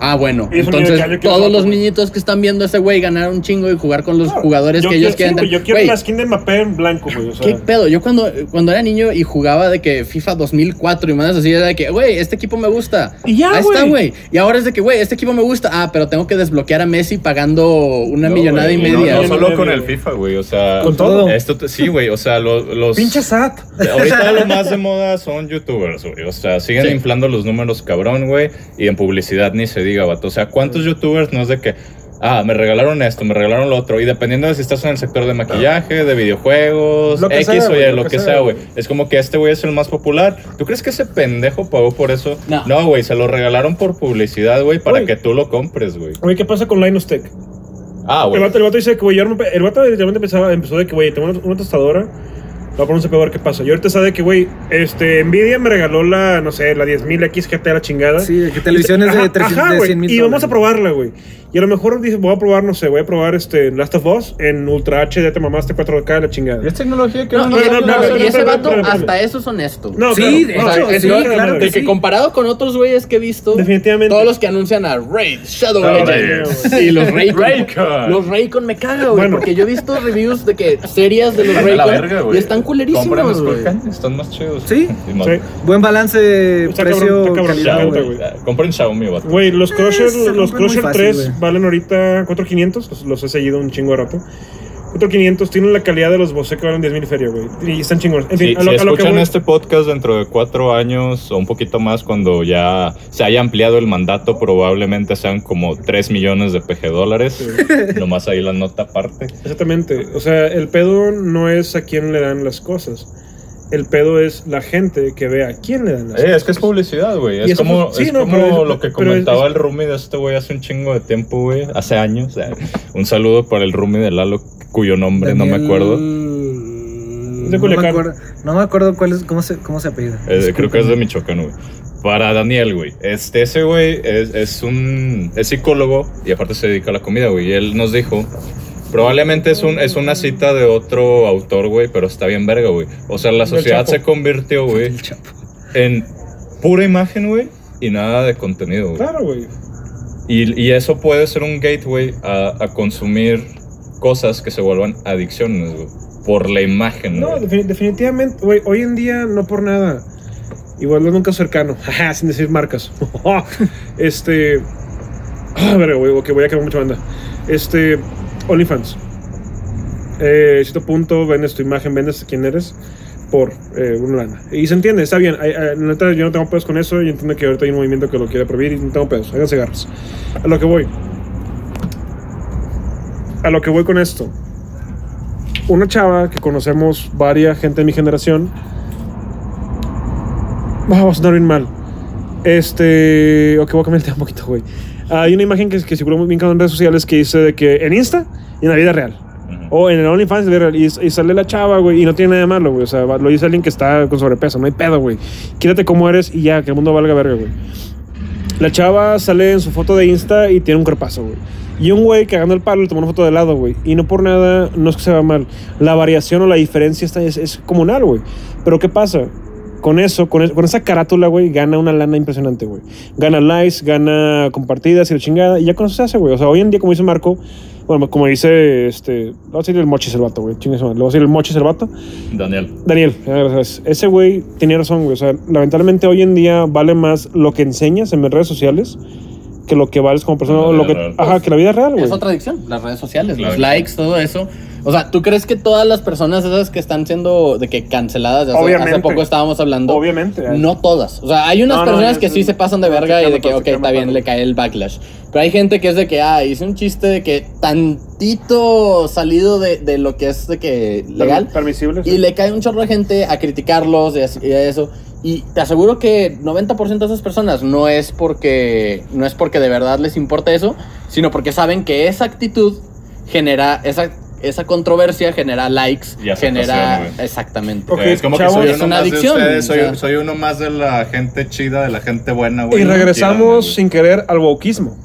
Ah, bueno. Entonces, todos los niños que están viendo a ese güey ganar un chingo y jugar con los Claro. jugadores que ellos quiero- quieren. Yo quiero la skin de Mbappé en blanco, güey. O sea, ¿Qué pedo? Yo cuando, cuando era niño y jugaba de que FIFA 2004 y más así, era de que, güey, este equipo me gusta. Y ya, Ahí está, güey. Y ahora es de que, güey, este equipo me gusta. Ah, pero tengo que desbloquear a Messi pagando una No, millonada y media. No, no solo con el. FIFA, güey, o sea... Con todo. Esto, te- sí, güey, o sea, lo- los... Pinche SAT. Ahorita lo más de moda son youtubers, güey. O sea, siguen Sí. inflando los números cabrón, güey. Y en publicidad ni se diga, vato. O sea, ¿cuántos youtubers no es de que, ah, me regalaron esto, me regalaron lo otro? Y dependiendo de si estás en el sector de maquillaje, de videojuegos, Lo que X sea, o Y, güey, lo, que, sea, güey. Es como que este güey es el más popular. ¿Tú crees que ese pendejo pagó por eso? No. güey, se lo regalaron por publicidad, güey, para que tú lo compres, güey. Oye, ¿qué pasa con Linus Tech? Ah, El güey. vato, el vato dice que, güey, yo no me- el vato literalmente empezaba, empezó de que, güey, tengo una, una tostadora, un CPU a ver qué pasa. Y ahorita sabe que, güey, este, Nvidia me regaló la, no sé, la 10.000 XGT la chingada. Sí, que televisiones de Ajá, 300 ajá, de güey, 100 mil Y vamos a probarla, güey. Y a lo mejor dice, voy a probar, no sé, voy a probar este Last of Us en Ultra HD, te mamaste 4K, la chingada. Es tecnología que No, no, y, no, no, no, no, no, y ese vato, hasta eso es honesto. No, Sí, claro, que de que sí. comparado con otros güeyes que he visto, Definitivamente. todos los que anuncian a Raid, Shadow Legends y los Raycon. Raycon. Los Raycon me caga, güey, Bueno. porque yo he visto reviews de que series de los Raycon verga, y están culerísimos, están más chidos. Sí. Buen balance precio-calidad, güey. Compren Xiaomi, vato. Güey, los Crusher, muy Crusher fácil, 3 güey. Valen ahorita 4.500, los, los he seguido un chingo de rato. 4.500 tienen la calidad de los Bose que valen 10.000 y feria, güey. Y están chingones. En Si, fin, a si lo, a lo que escuchan voy- este podcast dentro de cuatro años o un poquito más, cuando ya se haya ampliado el mandato, probablemente sean como 3 millones de PG dólares. Nomás ahí la nota aparte. Exactamente. O sea, el pedo no es a quién le dan las cosas. El pedo es la gente que ve a quién le dan las Eh, cosas. es que es publicidad, güey. Es como, fue- sí, es no, como pero es- lo que comentaba es- el roomie de este güey hace un chingo de tiempo, güey. Hace años. Eh, Un saludo para el roomie de Lalo, cuyo nombre no me acuerdo. de No me acuerdo, no me acuerdo cuál es, cómo se, cómo se apellida. Eh, creo que es de. Michoacán, güey. Para Daniel, güey. Este, ese güey es, es un es psicólogo y aparte se dedica a la comida, güey. Y él nos dijo, probablemente es, un, es una cita de otro autor, güey, pero está bien verga, güey. O sea, la sociedad se convirtió, güey, en pura imagen, güey, y nada de contenido, güey. Claro, güey. Y, y eso puede ser un gateway a, a consumir cosas que se vuelvan adicciones, güey. Por la imagen, No, definitivamente, güey, hoy en día no por nada. Igual es nunca cercano, sin decir marcas. este. A ver, güey, que voy a quedar mucha banda. Este. OnlyFans. Eh, punto, vendes tu imagen, vendes quién eres por eh, una lana. Y se entiende, está bien. Ay, ay, neta, yo no tengo pedos con eso y entiendo que ahorita hay un movimiento que lo quiere prohibir y no tengo pedos. Háganse garras. A lo que voy. A lo que voy con esto una chava que conocemos varias gente de mi generación. Ah, va a sonar bien mal. Este. Ok, voy a cambiar el tema un poquito, güey. Hay una imagen que, que circuló muy bien en redes sociales que dice de que en Insta y en la vida real. O en el OnlyFans. Y, y sale la chava, güey. Y no tiene nada de malo, güey. O sea, lo dice alguien que está con sobrepeso. No hay pedo, güey. Quédate como eres y ya, que el mundo valga verga, güey. La chava sale en su foto de Insta y tiene un cuerpazo, güey. Y un güey cagando el palo le tomó una foto de lado, güey. Y no por nada, no es que se vea mal. La variación o la diferencia está, es, es comunal, güey. Pero ¿qué pasa? Con eso, con, con esa carátula, güey, gana una lana impresionante, güey. Gana likes, gana compartidas y la chingada. Y ya con eso se hace, güey. O sea, hoy en día, como dice Marco, bueno, como dice, este, le voy a decir el mochis el vato, güey. Chingue. Le voy a decir el mochis el vato. Daniel. Daniel, gracias. Ese güey tenía razón, güey. O sea, lamentablemente hoy en día vale más lo que enseñas en redes sociales que lo que vales como persona, lo que, real. ajá, que la vida real, güey. Es otra adicción, las redes sociales, Claro los likes, todo eso. O sea, ¿tú crees que todas las personas esas que están siendo de que canceladas, de hace, Obviamente. hace poco estábamos hablando, Obviamente. hay- no todas. O sea, hay unas No, no, personas es- que sí se pasan de no, verga y de que, ok, está bien, le cae el backlash. Pero hay gente que es de que, ah, hice un chiste de que tantito salido de, de lo que es de que legal. Permisible. sí. Y le cae un chorro de gente a criticarlos y, así- y eso. Y te aseguro que 90% de esas personas no es porque no es porque de verdad les importa eso, sino porque saben que esa actitud genera esa esa controversia genera likes, Y genera exactamente. Ok, es como chavos, que soy es uno una más adicción, de ustedes, soy, o sea. soy uno más de la gente chida, de la gente buena, güey. Y regresamos sin querer al wokismo.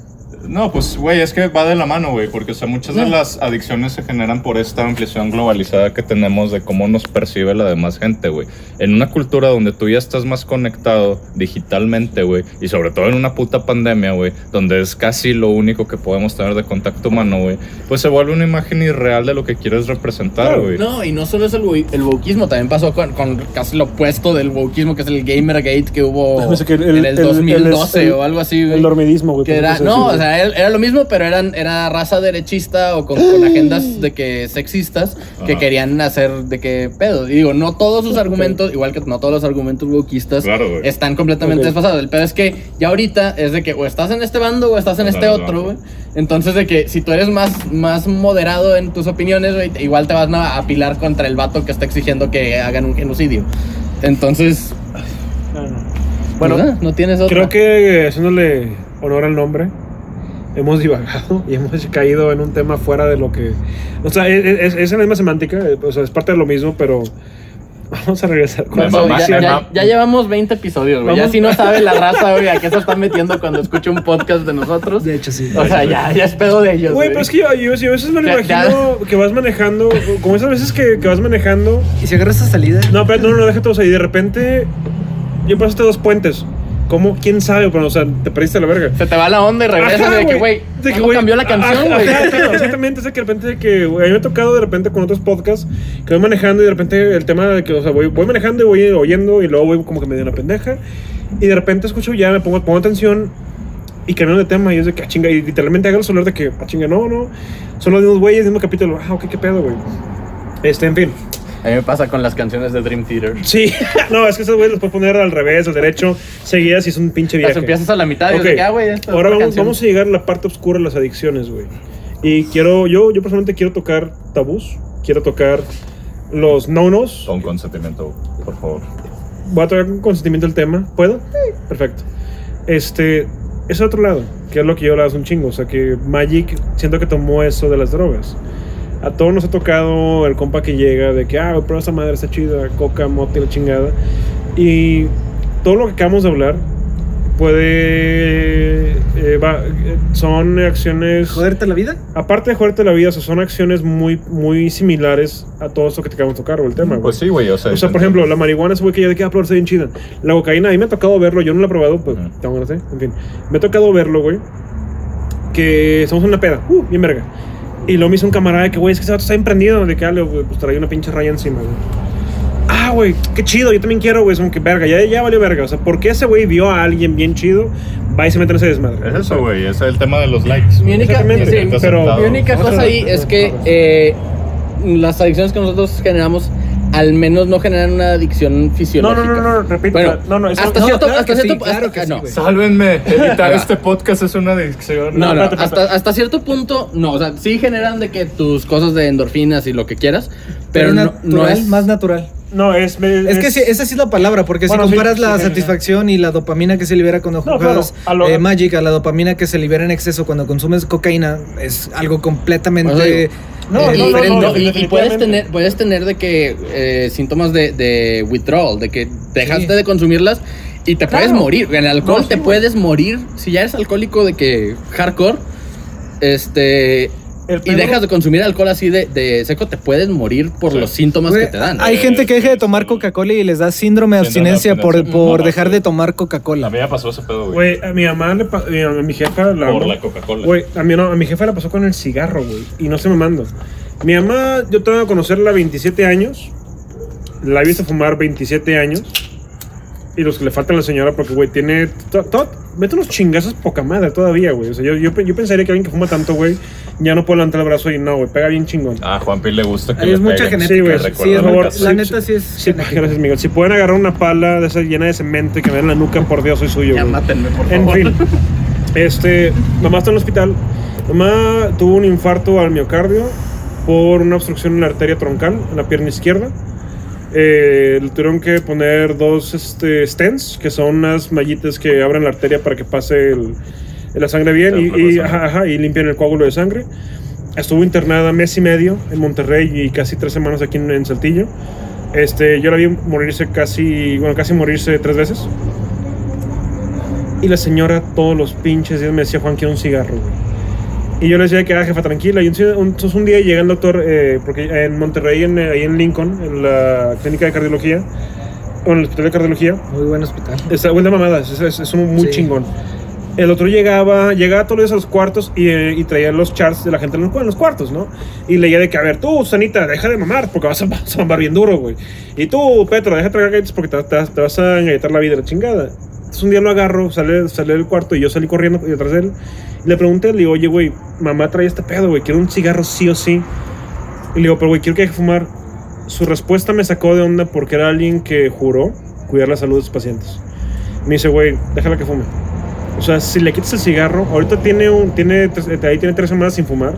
No, pues, güey, es que va de la mano, güey, porque, o sea, muchas de las adicciones se generan por esta ampliación globalizada que tenemos de cómo nos percibe la demás gente, güey. En una cultura donde tú ya estás más conectado digitalmente, güey, y sobre todo en una puta pandemia, güey, donde es casi lo único que podemos tener de contacto humano, güey, pues se vuelve una imagen irreal de lo que quieres representar, Claro. güey. No, y no solo es el, el wokeismo, también pasó con, con casi lo opuesto del wokeismo, que es el Gamergate que hubo No el- en el, el- el- 2012 el- o algo así, güey. El dormidismo, güey. Que era, por no, o sí, sea, era, era lo mismo, pero eran, era raza derechista o con, con agendas de que sexistas que Ajá. querían hacer de que pedo. Y digo, no todos sus argumentos, igual que no todos los argumentos wokeistas Claro, güey. están completamente Ok. desfasados. El pedo es que ya ahorita es de que o estás en este bando o estás en este Claro, otro, claro. güey. Entonces de que si tú eres más, más moderado en tus opiniones, güey, igual te vas a apilar contra el vato que está exigiendo que hagan un genocidio. Entonces, Ah, no. Bueno, ¿verdad? no tienes otra. creo que haciéndole honor al nombre, hemos divagado y hemos caído en un tema fuera de lo que. O sea, es, es, es la misma semántica, eh, o sea, es parte de lo mismo, pero vamos a regresar con Eso, ya, ya- ya llevamos 20 episodios, güey. Ya si no sabe la raza, güey, a qué se está metiendo cuando escucha un podcast de nosotros. De hecho, sí. O sea, ya, ya es pedo de ellos. Güey, pero es que yo, yo, yo a veces me lo Ya- imagino que vas manejando, como esas veces que, que vas manejando. ¿Y si agarras esta salida? No, pero no, no, déjate, o sea, y de repente yo pasaste dos puentes. ¿Cómo? ¿Quién sabe? Pero, o sea, te perdiste la verga. Se te va la onda y regresas Ajá, de que, güey, De que, ¿cómo güey, cambió la canción, güey? Exactamente, es de que de repente de que, güey, a mí me ha tocado de repente con otros podcasts que voy manejando y de repente el tema de que, o sea, voy, voy manejando y voy oyendo y luego voy como que me dio una pendeja y de repente escucho ya, me pongo, pongo atención y cambian de tema y es de que, ah, chinga, y literalmente hago el sonar de que, ah, chinga, no, no, son los mismos güeyes, mismo capítulo, ah, ok, qué pedo, güey. Este, en fin. A mí me pasa con las canciones de Dream Theater. Sí, no, es que esos güeyes los puedes poner al revés, al derecho, seguidas y es un pinche viaje. Las empiezas a la mitad y Ok, es de ah, güey, es Ahora vamos, vamos a llegar a la parte oscura de las adicciones, güey. Y quiero, yo, yo personalmente quiero tocar tabús, quiero tocar los no-nos. Con consentimiento, por favor. Voy a tocar con consentimiento el tema. ¿Puedo? Perfecto. Este, ese otro lado, que es lo que yo hablaba hace un chingo. O sea, que Magic siento que tomó eso de las drogas. A todos nos ha tocado el compa que llega de que, ah, pero esa madre está chida, coca, mota y la chingada. Y todo lo que acabamos de hablar puede. eh, va- son acciones. ¿Joderte la vida? Aparte de joderte la vida, o sea, son acciones muy, muy similares a todo esto que te acabamos de tocar, o el tema, güey. Pues sí, güey, o sea. O sea, por ejemplo, la marihuana es güey que ya de que probar bien chida. La cocaína, a mí me ha tocado verlo, yo no la he probado, pues Ujú. tengo ganas en fin. Me ha tocado verlo, güey. Que en una peda, uh, bien verga. Y luego me hizo un camarada de que, güey, es que ese vato está emprendido. De que, ah, le- pues traía una pinche raya encima, güey. Ah, güey, qué chido, yo también quiero, güey. Es como que verga, ya, ya valió verga. O sea, ¿por qué ese güey vio a alguien bien chido? Va y se mete en ese desmadre. Es eso, güey, es el tema de los likes. Mi güey. única, Exactamente, sí, pero- mi única cosa ahí es que eh, las adicciones que nosotros generamos al menos no generan una adicción No, no, fisiológica. no, no, repito. Bueno, no, no, eso- hasta no, cierto, claro hasta que sí, cierto, claro hasta- que sí, no. Sálvenme, editar este podcast es una adicción. No, no, hasta, hasta cierto punto, no, o sea, sí generan de que tus cosas de endorfinas y lo que quieras, pero, Pero, no, no es... más natural. No, es. Es que sí, esa sí es la palabra, porque Bueno, si comparas sí, la sí, sí. satisfacción y la dopamina que se libera cuando No, juegas claro, a lo- eh, Magic, a la dopamina que se libera en exceso cuando consumes cocaína, es algo completamente Pues No, eh, no, no, diferente. no, No, y- puedes tener, puedes tener de que eh, síntomas de, de withdrawal, de que dejaste Sí. de consumirlas y te puedes morir. En el alcohol No, sí, te puedes morir. Si ya eres alcohólico de que hardcore, este El y dejas de consumir alcohol así de, de seco, te puedes morir por Sí. los síntomas Güey, que te dan. Hay gente que deja de tomar Coca-Cola y les da síndrome de Síndrome de abstinencia por, abstinencia. por No, dejar sí. de tomar A Coca-Cola. mí me pasó ese pedo, güey. Güey, a mi mamá, le pa- mi, a mi jefa, la Por amo. la Coca-Cola. Güey, a mi, no, a mi jefa la pasó con el cigarro, güey. Y no se me mando. Mi mamá, yo tengo que conocerla a 27 años. La he visto fumar 27 años. Y los que le faltan a la señora, porque, güey, tiene. to- to- Mete unos chingazos poca madre todavía, güey. O sea, yo, yo, yo pensaría que alguien que fuma tanto, güey, ya no puede levantar el brazo y no, güey, pega bien chingón. A Juanpi le gusta que Ahí le es mucha peguen. Sí, güey, genética. sí, Sí, es favor, la sí, neta sí es Sí, genética. gracias, Miguel. Si pueden agarrar una pala de esa llena de cemento y que me den la nuca, por Dios, soy suyo, Ya güey. mátenme, por En favor. fin, este, mamá está en el hospital. Mamá tuvo un infarto al miocardio por una obstrucción en la arteria troncal, en la pierna izquierda. Eh, le tuvieron que poner dos este, stents, que son unas mallitas que abren la arteria para que pase el- la sangre bien y, y, sangre. ajá, ajá, y limpian el coágulo de sangre. Estuvo internada mes y medio en Monterrey y casi tres semanas aquí en, en Saltillo. Este, yo la vi morirse casi, bueno, casi morirse tres veces. Y la señora todos los pinches días me decía, Juan, quiero un cigarro, güey. Y yo le decía que, ah, jefa, tranquila. Y entonces un día llega el doctor, eh, porque en Monterrey, en, ahí en Lincoln, en la clínica de cardiología, o en el hospital de cardiología, Muy buen hospital. está huele a mamadas, es, es, es un muy Sí. chingón. El otro llegaba, llegaba todos los días a los cuartos y, eh, y traía los charts de la gente en los, en los cuartos, ¿no? Y leía de que, a ver, tú, Sanita, deja de mamar porque vas a, vas a mamar bien duro, güey. Y tú, Petro, deja de tragar galletas porque te, te- te vas a engalletar la vida, la chingada. Entonces un día lo agarro, sale, sale del cuarto y yo salí corriendo detrás de él. Y le pregunté, le digo, oye, güey, mamá trae este pedo, güey, quiero un cigarro sí o sí. Y le digo, pero güey, quiero que deje de fumar. Su respuesta me sacó de onda porque era alguien que juró cuidar la salud de sus pacientes. Me dice, güey, déjala que fume. O sea, si le quitas el cigarro, ahorita tiene un, tiene, ahí tiene tres semanas sin fumar.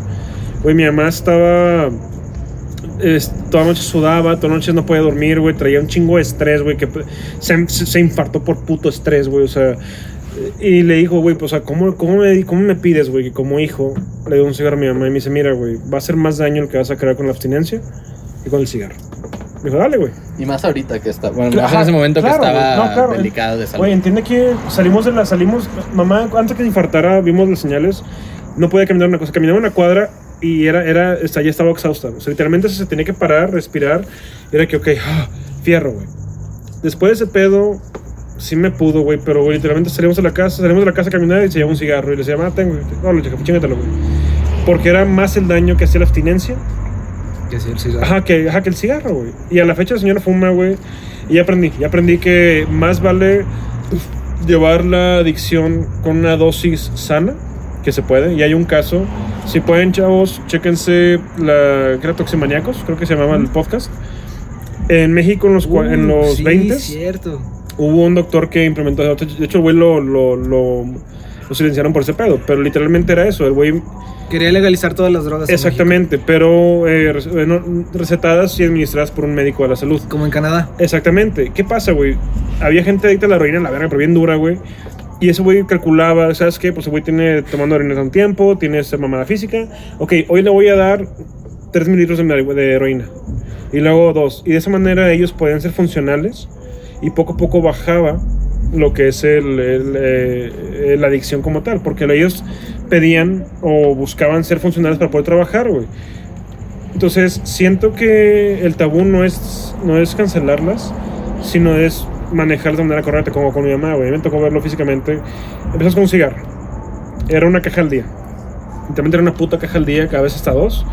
Güey, mi mamá estaba, es- toda noche sudaba, toda noche no podía dormir, güey, traía un chingo de estrés, güey, que se, se, se infartó por puto estrés, güey, o sea, y le dijo, güey, pues, o sea, ¿cómo, cómo, me, ¿cómo me pides, güey, que como hijo le doy un cigarro a mi mamá? Y me dice, mira, güey, va a ser más daño el que vas a crear con la abstinencia que con el cigarro. Me dijo, dale, güey. Y más ahorita que está. Bueno, Claro, más en ese momento claro, que estaba. No, claro. delicado de salud. Güey, entiende que salimos de la, salimos, mamá, antes que se infartara, vimos las señales, no podía caminar una cosa, caminaba una cuadra y era, era, ya estaba exhausta, o sea, literalmente se tenía que parar, respirar, y era que, ok, ah, fierro, güey. Después de ese pedo, sí me pudo, güey, pero güey, literalmente salimos de la casa, salimos de la casa a caminar y se llevaba un cigarro, y le decía, mamá, tengo, no, lo chingatelo, güey. Porque era más el daño que hacía la abstinencia Que sí, el cigarro. Ajá, que, ajá, que el cigarro, güey. Y a la fecha la señora fuma, güey. Y ya aprendí, ya aprendí que más vale llevar la adicción con una dosis sana, que se puede. Y hay un caso. Si pueden, chavos, chéquense la. que era Toximaniacos, creo que se llamaba el podcast. En México, en los, cua- en Uh, los sí, 20 cierto. hubo un doctor que implementó. De hecho, el güey lo, lo, lo, lo silenciaron por ese pedo. Pero literalmente era eso. El güey Quería legalizar todas las drogas. en Exactamente, pero eh, eh, recetadas y administradas por un médico de la salud. Como en Canadá. Exactamente. ¿Qué pasa, güey? Había gente adicta a la heroína, la verga, pero bien dura, güey. Y ese güey calculaba, ¿sabes qué? Pues ese güey tiene tomando heroína un tiempo, tiene esa mamada física. Ok, hoy le voy a dar 3 mililitros de, heroína. Y luego dos. Y de esa manera ellos podían ser funcionales y poco a poco bajaba lo que es el, el, eh, la adicción como tal. Porque ellos pedían o buscaban ser funcionales para poder trabajar, güey. Entonces, siento que el tabú no es, no es cancelarlas, sino es manejarlas de manera correcta, como con mi mamá, güey. Me tocó verlo físicamente. Empezamos con un cigarro. Era una caja al día. Literalmente era una puta caja al día, cada vez hasta dos.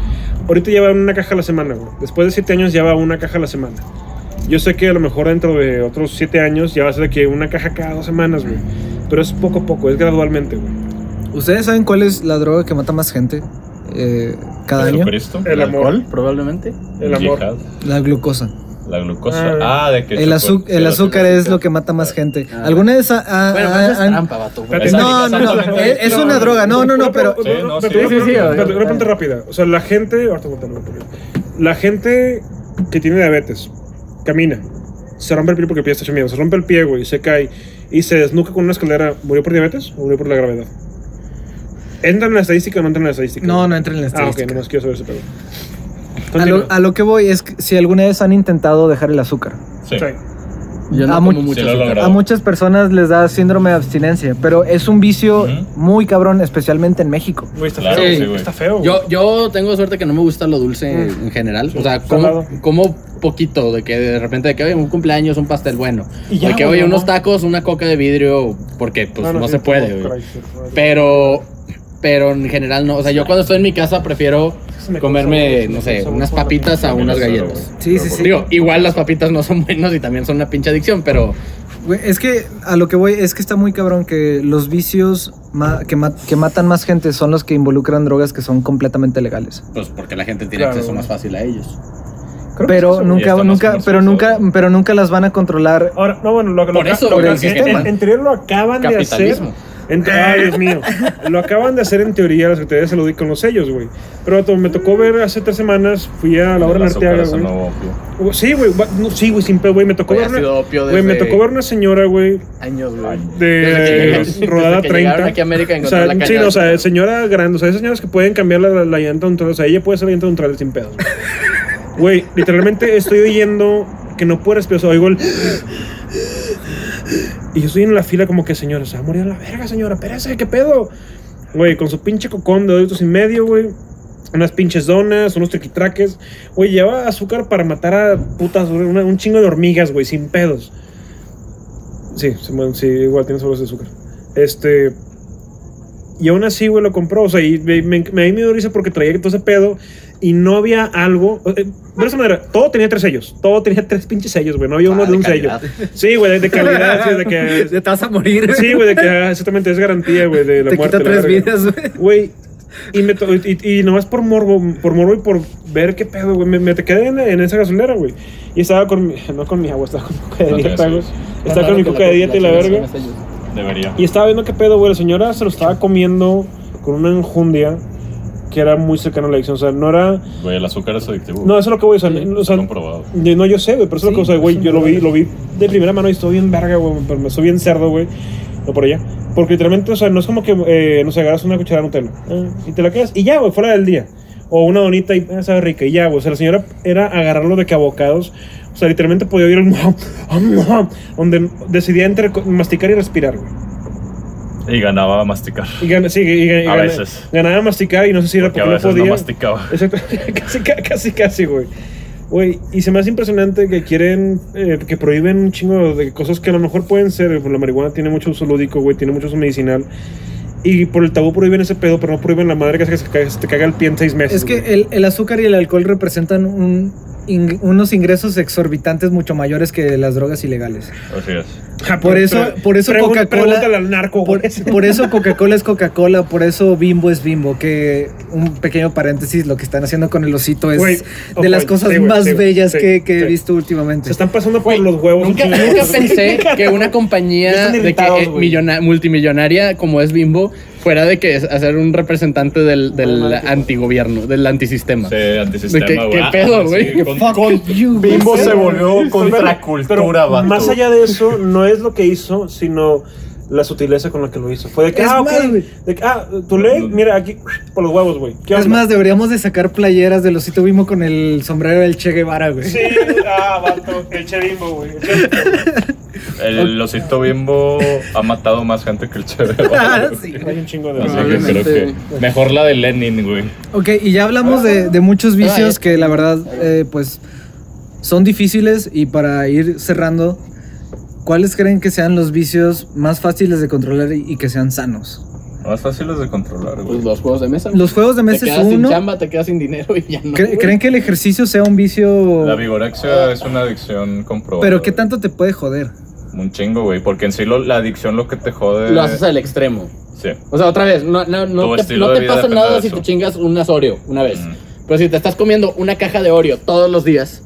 Ahorita lleva una caja a la semana, güey. Después de siete años lleva una caja a la semana. Yo sé que a lo mejor dentro de otros siete años ya va a ser de que una caja cada dos semanas, güey. Pero es poco a poco, es gradualmente, güey. ¿Ustedes saben cuál es la droga que mata más gente eh, cada año? Jesucristo, El amor. alcohol, probablemente. El amor. yihad, La glucosa. La glucosa. Ah, Ah, de que El, azu- el azúcar es lo que mata más gente. Ah. ¿Alguna vez ha- Bueno, es trampa, vato. güey. No, no, no. Exactamente. Es, una droga. No, no, no, pero. Sí, no, sí. Sí, sí, sí, Una pregunta rápida. O sea, la gente. ahorita contarlo, La gente que tiene diabetes camina, se rompe el pie porque el pie está hecho miedo, se rompe el pie, güey, se cae y se desnuca con una escalera. ¿Murió por diabetes o murió por la gravedad? ¿Entra en la estadística o no entra en la estadística? No, no entra en la Ah, ok, estadística. nomás quiero saber ese pedo. A, lo, a lo que voy es que si alguna vez han intentado dejar el azúcar. Sí. Sí. Yo no a como mu- mucho Sí lo he azúcar. logrado. A muchas personas les da síndrome de abstinencia, pero es un vicio muy cabrón, especialmente en México. Güey, está Claro, feo. sí, güey. está feo. Yo, yo tengo suerte que no me gusta lo dulce Mm. en general. Sí, O sea, como, como poquito, de que de repente de que oye, un cumpleaños, un pastel bueno. Y ya, de que oye, no. unos tacos, una coca de vidrio, porque pues no, sí, se puede, no. Pero, pero en general no. O sea, yo cuando estoy en mi casa prefiero me comerme, no sé, unas papitas a unas galletas. Sí, sí, sí. Digo, igual las papitas no son buenas y también son una pinche adicción, pero, Güey, es que a lo que voy es que está muy cabrón que los vicios ma- que, ma- que matan más gente son los que involucran drogas que son completamente legales. Pues porque la gente tiene Claro, acceso más fácil a ellos. Creo Pero nunca, nunca, pero nunca, pero nunca las van a controlar. Ahora, no, bueno, lo, lo, Por eso, lo- por el sistema. En, en teoría lo acaban de hacer. Capitalismo. En, ay, Dios mío. Lo acaban de hacer en teoría la Secretaría de Salud y con los sellos, güey. Pero me tocó ver hace tres semanas, fui a la obra en Arteaga, güey. Sí, güey, no, sí, güey, sin pedo, güey. Me tocó ver una, güey, me tocó ver una señora, güey, años, güey. de que- rodada desde que llegaron 30. aquí a América o sea, la sí, no, o sea, señora grande, o sea, hay señoras que pueden cambiar la, la, la llanta neutral, o sea, ella puede ser la llanta neutral sin pedos. güey. Güey, literalmente estoy oyendo que no puedo respirar, o sea, oigo el... Y yo estoy en la fila como que, señora, se va a morir a la verga, señora, espérese, ¿qué pedo? Güey, con su pinche cocón de dos y medio, güey. Unas pinches donas, unos triquitraques. Güey, lleva azúcar para matar a putas, un chingo de hormigas, güey, sin pedos. Sí, sí, igual tiene sobres de azúcar. Este. Y aún así, güey, lo compró. O sea, y me, me, me, dio risa porque traía todo ese pedo y no había algo. eh, de esa manera, todo tenía tres sellos. Todo tenía tres pinches sellos, güey. No había uno Ah, de de un calidad. sello. Sí, güey, de, de calidad, sí, de que. Te vas a morir. Sí, güey, de que ah, exactamente es garantía, güey, de la Te muerte. quita tres vidas, güey. Güey, y, me y, y nomás por morbo, por morbo y por ver qué pedo, güey, me, me te quedé en, en esa gasolera, güey. Y estaba con mi, no con mi agua, estaba con mi coca de dieta, güey. Estaba con mi coca de dieta y la verga. Debería. Y estaba viendo qué pedo, güey, la señora se lo estaba comiendo con una enjundia que era muy cercana a la adicción, o sea, no era... Güey, el azúcar es adictivo. No, eso es lo que voy, o sea, Sí, o está sea, comprobado. yo- no, yo sé, güey, pero eso es lo que, o sea, güey, yo lo vi, lo vi de primera mano y estuvo bien verga, güey, pero me estuvo bien cerdo, güey, no por allá. Porque literalmente, o sea, no es como que, eh, no sé, agarras una cuchara de Nutella eh, y te la quedas y ya, güey, fuera del día. O una donita y eh, sabe rica y ya, güey. O sea, la señora era agarrarlo de que abocados. O sea, literalmente podía oír el donde decidía entre masticar y respirar, güey. Y ganaba a masticar. Y gana, sí, y, y- y A gana- veces. ganaba masticar y no sé si era Porque porque, a veces no no podía. masticaba. Exacto, casi, ca- casi, casi, güey. Güey, y se me hace impresionante que quieren, eh, que prohíben un chingo de cosas que a lo mejor pueden ser. pues, La marihuana tiene mucho uso lúdico, güey, tiene mucho uso medicinal. Y por el tabú prohíben ese pedo, pero no prohíben la madre que hace que se, se te caga el pie en seis meses. Es que el, el azúcar y el alcohol representan un, in- unos ingresos exorbitantes mucho mayores que las drogas ilegales. Así es. Por eso- por eso Coca-Cola- Por, eso Coca-Cola es Coca-Cola, por eso Bimbo es Bimbo, que un pequeño paréntesis, lo que están haciendo con el osito es de las cosas sí, más sí, bellas sí, que, que he visto últimamente. Se están pasando por los huevos. un Nunca, nunca pensé que una compañía de que, eh, multimillonaria como es Bimbo fuera de que es hacer un representante del, del antigobierno, del antisistema. Sí, antisistema, ¿De qué- güey. qué pedo, sí, güey? con- con-. Bimbo se volvió contracultura, pero vato. Más allá de eso, no es lo que hizo, sino la sutileza con la que lo hizo. Fue de que, Es ah, ok. más, güey. De que, ah, tu ley, mira, aquí, por los huevos, güey. ¿Qué Es onda? más, deberíamos de sacar playeras del osito Bimbo con el sombrero del Che Guevara, güey. Sí, ah, vato, el chevimbo, güey. el Che- El osito bimbo ha matado más gente que el chévere. Ah, sí, Hay un chingo de Así que Probablemente. creo que mejor la de Lenin, güey. Ok, y ya hablamos de, de muchos vicios que la verdad, eh, pues, son difíciles y para ir cerrando, ¿cuáles creen que sean los vicios más fáciles de controlar y, y que sean sanos? Más fáciles de controlar, güey. Pues los juegos de mesa. Los juegos de te mesa es quedas sin uno. chamba, te quedas sin dinero y ya no. ¿Cre- güey. ¿Creen que el ejercicio sea un vicio? La vigorexia es una adicción comprobada. Pero ¿qué güey. tanto te puede joder? Un chingo, güey. Porque en sí lo- la adicción lo que te jode. Lo haces al extremo. Sí. O sea, otra vez, no, no, no te, no te pasa nada si te chingas unas Oreo una vez. Mm. Pero si te estás comiendo una caja de Oreo todos los días,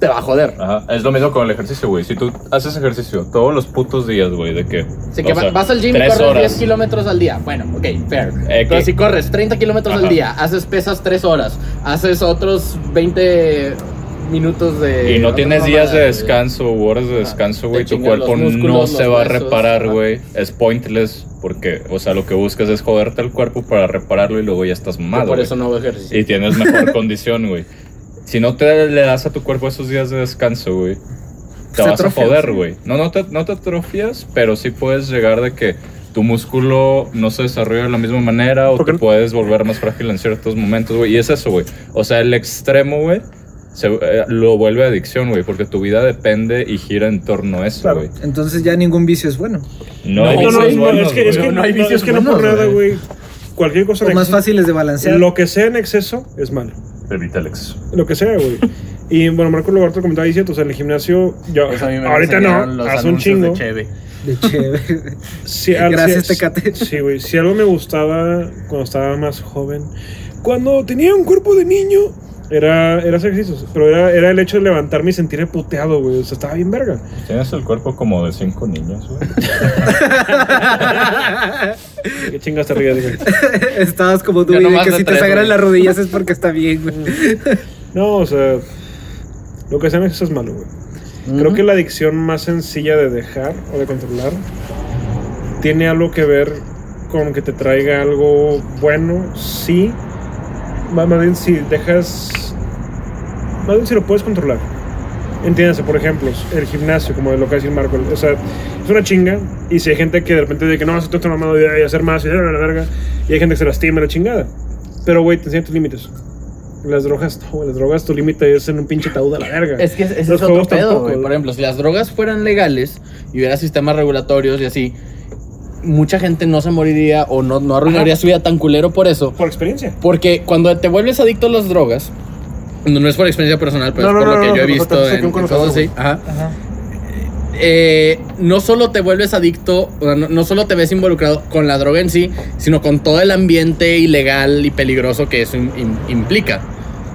te va a joder. Ajá. Es lo mismo con el ejercicio, güey. Si tú haces ejercicio todos los putos días, güey, de que. Así que o va- sea, vas al gym y corres horas. 10 kilómetros al día. Bueno, ok, fair. Eh, Pero ¿qué? si corres 30 kilómetros al día, haces pesas 3 horas, haces otros 20 minutos de. Y no tienes días de descanso u horas de descanso, güey. Tu cuerpo músculos, no se va a reparar, güey. Es pointless porque, o sea, lo que buscas es joderte el cuerpo para repararlo y luego ya estás mamado. por eso no hago ejercicio. Y tienes mejor condición, güey. Si no te le das a tu cuerpo esos días de descanso, güey, te Se vas atrofia, a joder, sí. güey. No, no te, no te atrofias, pero sí puedes llegar de que tu músculo no se desarrolla de la misma manera o ¿Por te puedes volver más frágil en ciertos momentos, güey. Y es eso, güey. O sea, el extremo, güey, se, eh, lo vuelve adicción, güey, porque tu vida depende y gira en torno a eso, Claro. güey. Entonces ya ningún vicio es bueno. No, No, hay No, no, vicios no, buenos, es que, es que, No hay no, vicios es que no por nada, güey. Cualquier cosa O en más exceso- fáciles de balancear. Lo que sea en exceso es malo. Evita el exceso. lo que sea, güey. Y bueno, Marco Lobarto comentaba y cierto, o sea, en el gimnasio, yo, Eso a mí me lo ahorita no, hace un chingo. de Cheve. De chévere. Si al- Gracias, Tecate. Sí, güey. Si algo me gustaba cuando estaba más joven, cuando tenía un cuerpo de niño, era, era hacer ejercicios. Pero era, era el hecho de levantarme y sentirme puteado, güey. O sea, estaba bien verga. Tienes el cuerpo como de cinco niños, güey. Qué chingas te ríes, güey. Estabas como tú, Yo y de nomás que de si te tres, sagran güey. las rodillas es porque está bien, güey. No, o sea, lo que sea eso es malo, güey. Creo que la adicción más sencilla de dejar o de controlar tiene algo que ver con que te traiga algo bueno, sí. Más bien si dejas. Más bien si lo puedes controlar. Entiéndase, por ejemplo, el gimnasio, como lo que va a decir Marco. O sea, es una chinga. Y si hay gente que de repente dice que no, estoy mamado y y hacer más y la verga. Y hay gente que se lastima la chingada. Pero, güey, te enseñan tus límites. Las drogas, no, las drogas, tu límite es en un pinche taúd a la verga. Es que ese es otro pedo, güey. Por ejemplo, si las drogas fueran legales y hubiera sistemas regulatorios y así, mucha gente no se moriría o no, no arruinaría Ajá. su vida tan culero por eso. Por experiencia. Porque cuando te vuelves adicto a las drogas, no, no es por experiencia personal, pero No, es por no, lo no, que no, yo he visto en, cosas así. Ajá. Eh, no solo te vuelves adicto, o sea, no, no solo te ves involucrado con la droga en sí, sino con todo el ambiente ilegal y peligroso que eso im- im- implica.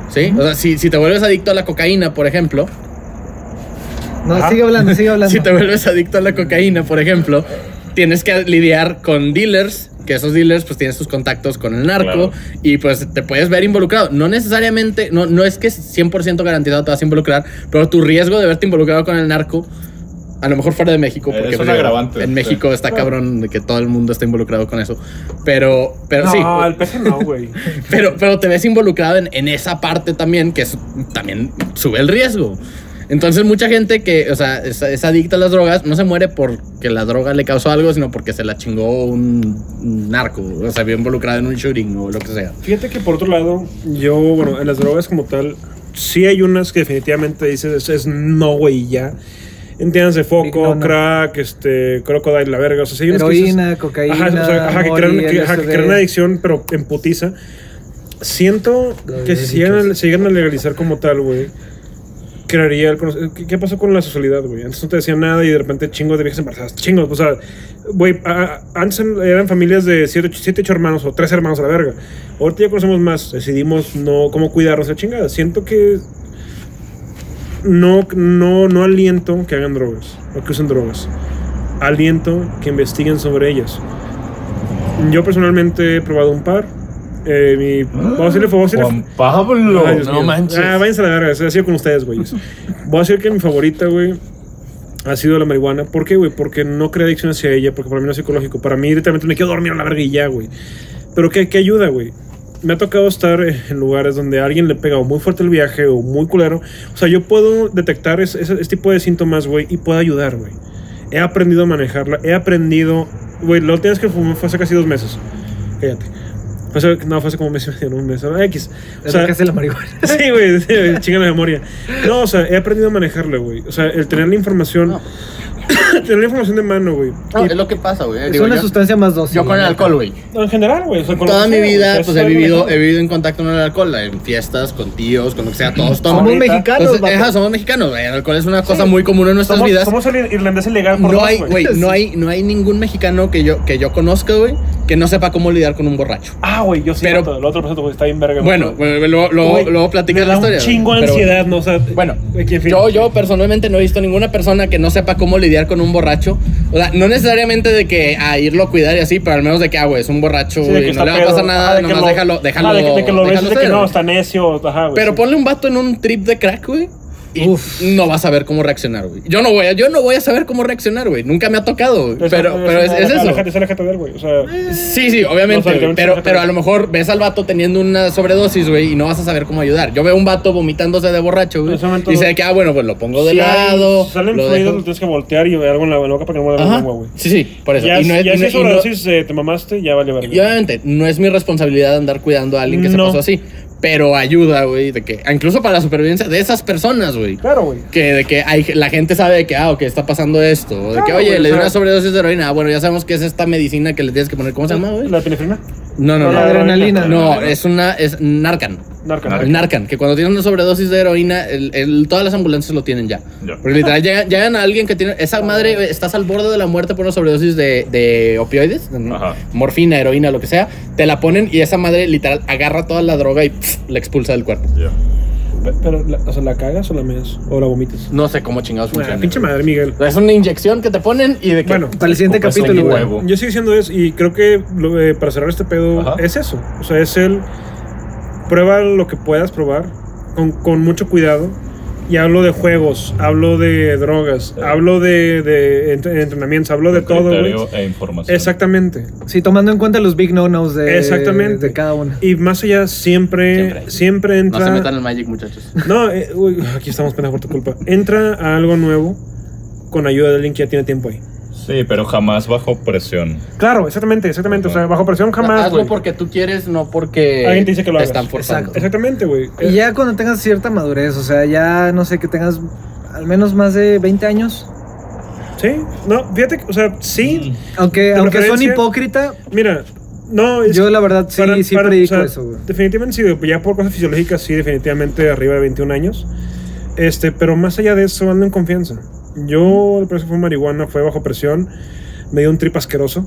¿Sí? O sea, si, si te vuelves adicto a la cocaína, por ejemplo, No, Ajá. sigue hablando, sigue hablando. si te vuelves adicto a la cocaína, por ejemplo, tienes que lidiar con dealers, que esos dealers pues tienen sus contactos con el narco Claro. y pues te puedes ver involucrado. No necesariamente, no, no es que 100% garantizado te vas a involucrar, pero tu riesgo de verte involucrado con el narco, a lo mejor fuera de México, Es porque un pues, digo, agravante, en sí. México está Claro. cabrón de que todo el mundo está involucrado con eso. Pero, pero no, sí. el peje no, güey. Pero, pero te ves involucrado en, en esa parte también, que es- también sube el riesgo. Entonces, mucha gente que, o sea, es, es adicta a las drogas, no se muere porque la droga le causó algo, sino porque se la chingó un, un narco, o sea, vio involucrado en un shooting o lo que sea. Fíjate que por otro lado, yo, bueno, en las drogas como tal, sí hay unas que definitivamente dices, es, es no, güey, ya. Entiéndanse, foco, Ignona. crack, este, crocodile, la verga. O sea, sí hay unas que dices- Heroína, cocaína, Ajá, o sea, ajá, que, crean, que, ajá, que crean una adicción, pero en putiza. Siento que si llegan, a, si llegan a legalizar como tal, güey, crearía el conoc- ¿Qué, pasó con la sexualidad, güey? Antes no te decían nada y de repente chingos de viejas embarazadas. Chingos, o sea, güey, antes eran familias de 7, 8 hermanos o 3 hermanos a la verga. Ahorita ya conocemos más, decidimos no cómo cuidarnos la chingada. Siento que no, no, no aliento que hagan drogas o que usen drogas. Aliento que investiguen sobre ellas. Yo personalmente he probado un par. Eh, mi, voy a decirle, voy a decirle- Juan Pablo. Ay, Dios no mío. manches. Ah, váyanse a la verga, he sido con ustedes, güeyes. Voy a decir que mi favorita, güey, ha sido la marihuana. ¿Por qué, güey? Porque no crea adicción hacia ella, porque para mí no es psicológico. Para mí, directamente me quiero dormir a la verga y ya, güey. Pero ¿qué, qué ayuda, güey? Me ha tocado estar en lugares donde a alguien le pega o muy fuerte el viaje o muy culero. O sea, yo puedo detectar ese, ese- ese tipo de síntomas, güey, y puedo ayudar, güey. He aprendido a manejarla. He aprendido. Güey, la última vez que fumé fue hace casi dos meses. Cállate. Fue hace- no, fue hace como un mes y medio, no, un mes. ah, X. O sea, que hace la marihuana. Sí, güey, sí, chinga la memoria. No, o sea, he aprendido a manejarla, güey. O sea, el tener la información. No. la información de mano, güey. No, es lo que pasa, güey. Es Digo, una yo- sustancia más dócil. Yo con el alcohol, güey. en general, güey. o sea, Toda mi vida, pues es he vivido, mejor. he vivido en contacto con el alcohol, en fiestas, con tíos, con lo que sea, todos toman. Somos mexicanos, Entonces, somos mexicanos, güey. El alcohol es una cosa muy común en nuestras Somos, vidas. somos el irlandés ilegal por no dos, hay, güey, no hay, no hay ningún mexicano que yo, que yo conozca, güey, que no sepa cómo lidiar con un borracho. Ah, güey, yo sí. Pero- el otro proceso, güey, está bien verga. Bueno, güey. bueno, luego, luego, platicas me la da historia. un chingo ansiedad, ¿no? Sea, Bueno, en yo personalmente no he visto ninguna persona que no sepa cómo lidiar con un borracho. O sea, no necesariamente de que a irlo a cuidar y así, pero al menos de que, ah, güey, es un borracho Sí, de y que no le va a pasar nada, Ajá, de nomás lo- déjalo, déjalo. ajá, de que, de que lo ves de que no, güey. está necio. Ajá, güey. Pero sí. ponle un vato en un trip de crack, güey. Y Uf. no vas a saber cómo reaccionar, güey. Yo no voy a, yo no voy a saber cómo reaccionar, güey. Nunca me ha tocado, güey. Pero, pero es, es eso. Güey. O sea, Sí, sí, obviamente. No, pero, pero a lo mejor ves al vato teniendo una sobredosis, güey, y no vas a saber cómo ayudar. Yo veo un vato vomitándose de borracho, güey. Y sé que, ah, bueno, pues lo pongo de si lado. si salen fluidos, dejo- lo tienes que voltear y algo en la boca para que no mueva lengua, güey. Sí, sí, por eso. Ya, y no es, ya y si no- no- sobredosis eh, te mamaste, ya vale verga. y obviamente, no es mi responsabilidad andar cuidando a alguien que se pasó así. Pero ayuda, güey, de que, incluso para la supervivencia de esas personas, güey. Claro, güey. Que de que hay, la gente sabe de que, ah, ok, está pasando esto. O de que, oye, le dio una sobredosis de heroína. Ah, bueno, ya sabemos que es esta medicina que le tienes que poner. ¿Cómo se llama, güey? ¿La epinefrina? No, no, La no. adrenalina. No, es una, es Narcan. Narcan. El Narcan, que cuando tienen una sobredosis de heroína, el- el- todas las ambulancias lo tienen ya. Ya. Porque literal llegan, llegan a alguien que tiene. Esa madre, eh, estás al borde de la muerte por una sobredosis de, de opioides, de Ajá. morfina, heroína, lo que sea. Te la ponen y esa madre literal agarra toda la droga y pff, la expulsa del cuerpo. Ya. Pe- Pero, la- o sea, ¿la cagas o la meas? ¿O la vomitas? No sé cómo chingados Ah, funciona. pinche madre, Miguel. Es una inyección que te ponen y de que. Bueno, Para el siguiente capítulo. Yo sigo diciendo eso y creo que lo, eh, para cerrar este pedo Ajá. es eso. O sea, es el prueba lo que puedas probar con, con mucho cuidado. Y hablo de juegos, hablo de drogas, Sí. hablo de, de entre- entrenamientos, hablo de todo, e información. Exactamente. Sí, tomando en cuenta los big no-nos de, Exactamente. de cada una. Y más allá, siempre, Siempre. siempre, no entra. se metan al Magic, muchachos. No, eh, uy, aquí estamos pena por tu culpa. Entra a algo nuevo con ayuda de alguien que ya tiene tiempo ahí. Sí, pero jamás bajo presión. Claro, exactamente, exactamente. O sea, bajo presión jamás, Hazlo porque tú quieres, no porque. Alguien te dice que lo te hagas. están forzando. Exacto. Exactamente, güey. Y ya cuando tengas cierta madurez, o sea, ya no sé, que tengas al menos más de 20 años. Sí, no, fíjate, que, o sea, sí. Aunque, De aunque son hipócrita, Mira, no, es yo la verdad sí, para- sí para- predico o sea, eso, güey. Definitivamente sí, ya por cosas fisiológicas, sí, definitivamente arriba de 21 años. Este, pero más allá de eso, ando en confianza. Yo, el precio fue marihuana, fue bajo presión, me dio un trip asqueroso.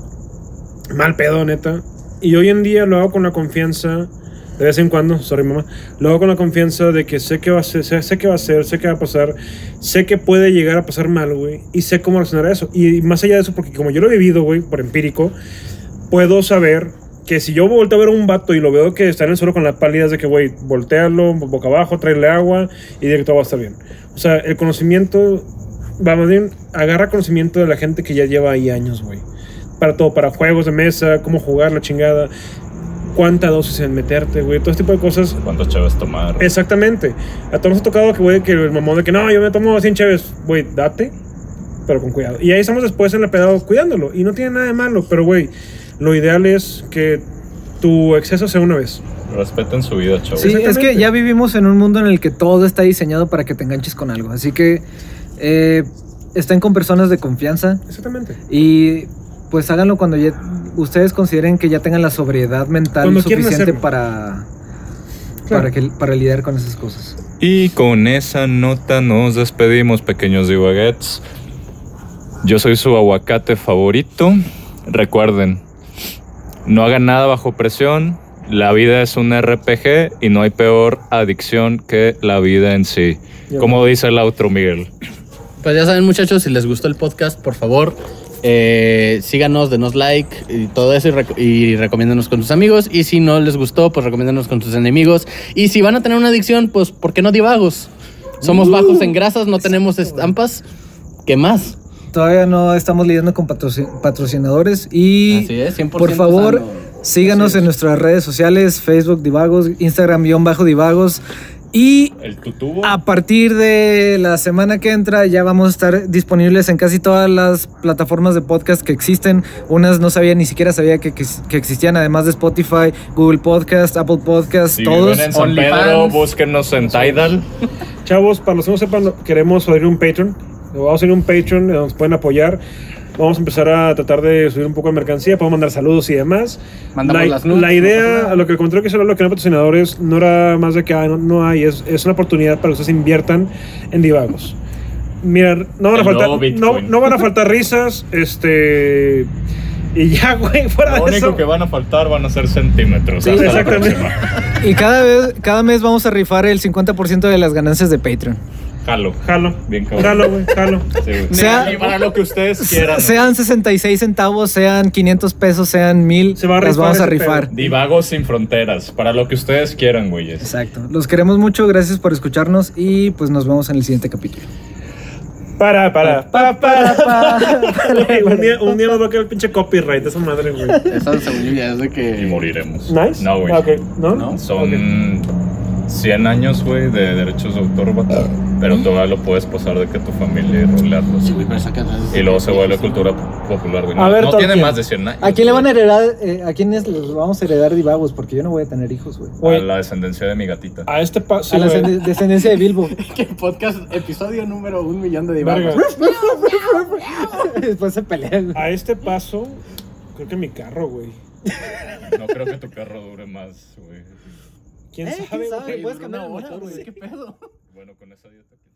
Mal pedo, neta. Y hoy en día lo hago con la confianza, de vez en cuando, sorry mamá, lo hago con la confianza de que sé que va a ser, sé, sé que va a ser, sé que va a pasar, sé que puede llegar a pasar mal, güey, y sé cómo reaccionar a eso. Y más allá de eso, porque como yo lo he vivido, güey, por empírico, puedo saber que si yo volteo a ver a un vato y lo veo que está en el suelo con la pálida, es de que, güey, voltearlo boca abajo, traerle agua y de que todo va a estar bien. O sea, el conocimiento, va más bien, agarra conocimiento de la gente que ya lleva ahí años, güey. Para todo, para juegos de mesa, cómo jugar la chingada, cuánta dosis en meterte, güey, todo este tipo de cosas. ¿Cuántas chaves tomar? Exactamente. A todos nos ha tocado que, güey, que el mamón de que no, yo me tomo 100 chaves, güey, date, pero con cuidado. Y ahí estamos después en la pedado cuidándolo. Y no tiene nada de malo, pero, güey, lo ideal es que tu exceso sea una vez. Respeten su vida, chavos. Sí, es que ya vivimos en un mundo en el que todo está diseñado para que te enganches con algo. Así que eh, estén con personas de confianza Exactamente. y pues háganlo cuando ya ustedes consideren que ya tengan la sobriedad mental Cuando suficiente para, Claro. para, que, para lidiar con esas cosas. Y con esa nota nos despedimos, pequeños divaguettes. Yo soy su aguacate favorito. Recuerden, no hagan nada bajo presión. La vida es un RPG y no hay peor adicción que la vida en sí. Como dice el outro, Miguel. Pues ya saben, muchachos, si les gustó el podcast, por favor, eh, síganos, denos like y todo eso y, rec- y recomiéndanos con sus amigos. Y si no les gustó, pues recomiéndanos con sus enemigos. Y si van a tener una adicción, pues ¿por qué no divagos? Somos Uh, bajos en grasas, no tenemos estampas. ¿Qué más? Todavía no estamos lidiando con patroci- patrocinadores y Así es, 100% por favor sano. síganos en nuestras redes sociales, Facebook Divagos, Instagram guion bajo Divagos y El tutubo. a partir de la semana que entra ya vamos a estar disponibles en casi todas las plataformas de podcast que existen. Unas no sabía, ni siquiera sabía que, que- que existían, además de Spotify, Google Podcast, Apple Podcast, Si todos. en San. Pedro, búsquenos en Tidal. Chavos, para los que no sepan, queremos abrir un Patreon. Vamos a abrir un Patreon donde nos pueden apoyar. Vamos a empezar a tratar de subir un poco de mercancía, podemos mandar saludos y demás. Mandamos la, las nudes, la no idea, nada. a lo que encontré que solo lo que eran patrocinadores, no era más de que ah, no, no hay, es, es una oportunidad para que ustedes inviertan en divagos. Mira, no van a faltar, no, no van a faltar risas, este. Y ya, güey, fuera Lo de eso. único que van a faltar van a ser centímetros. Sí, exactamente. Y cada vez, cada mes vamos a rifar el 50% de las ganancias de Patreon. Jalo. Jalo. Bien cabrón. Jalo, güey, jalo. Sí, güey. Sea- y para lo que ustedes quieran. ¿no? Sean 66 centavos, sean 500 pesos, sean 1000, Se va a las rifar vamos a rifar. pedo. Divagos sin fronteras. Para lo que ustedes quieran, güeyes. Exacto. Los queremos mucho, gracias por escucharnos y pues nos vemos en el siguiente capítulo. Para, para, para, para, un, día, un día nos va a quedar el pinche copyright de esa madre, güey. Esa según ya es de que. Y moriremos. Nice. No, güey. Ah, ok. ¿No? No. Son 100 años, güey, de derechos de autor, vato. Pero todavía lo puedes pasar de que tu familia y rolearlo. Sí, güey, pero saca- Y luego se vuelve cultura popular, güey. No, A ver, no tiene más de 100 años. ¿A quién le van a heredar? eh, ¿A quiénes les vamos a heredar divagos? Porque yo no voy a tener hijos, güey. A la descendencia de mi gatita. A este paso. A la descend- descendencia de Bilbo. Que podcast, episodio número un millón de divagos. Después se pelean. A este paso, creo que mi carro, güey. No creo que tu carro dure más, güey. ¿Quién Eh, sabe, quién sabe, puedes cambiar el hora, motor, güey. güey. ¿Qué pedo? Bueno, con esa dieta que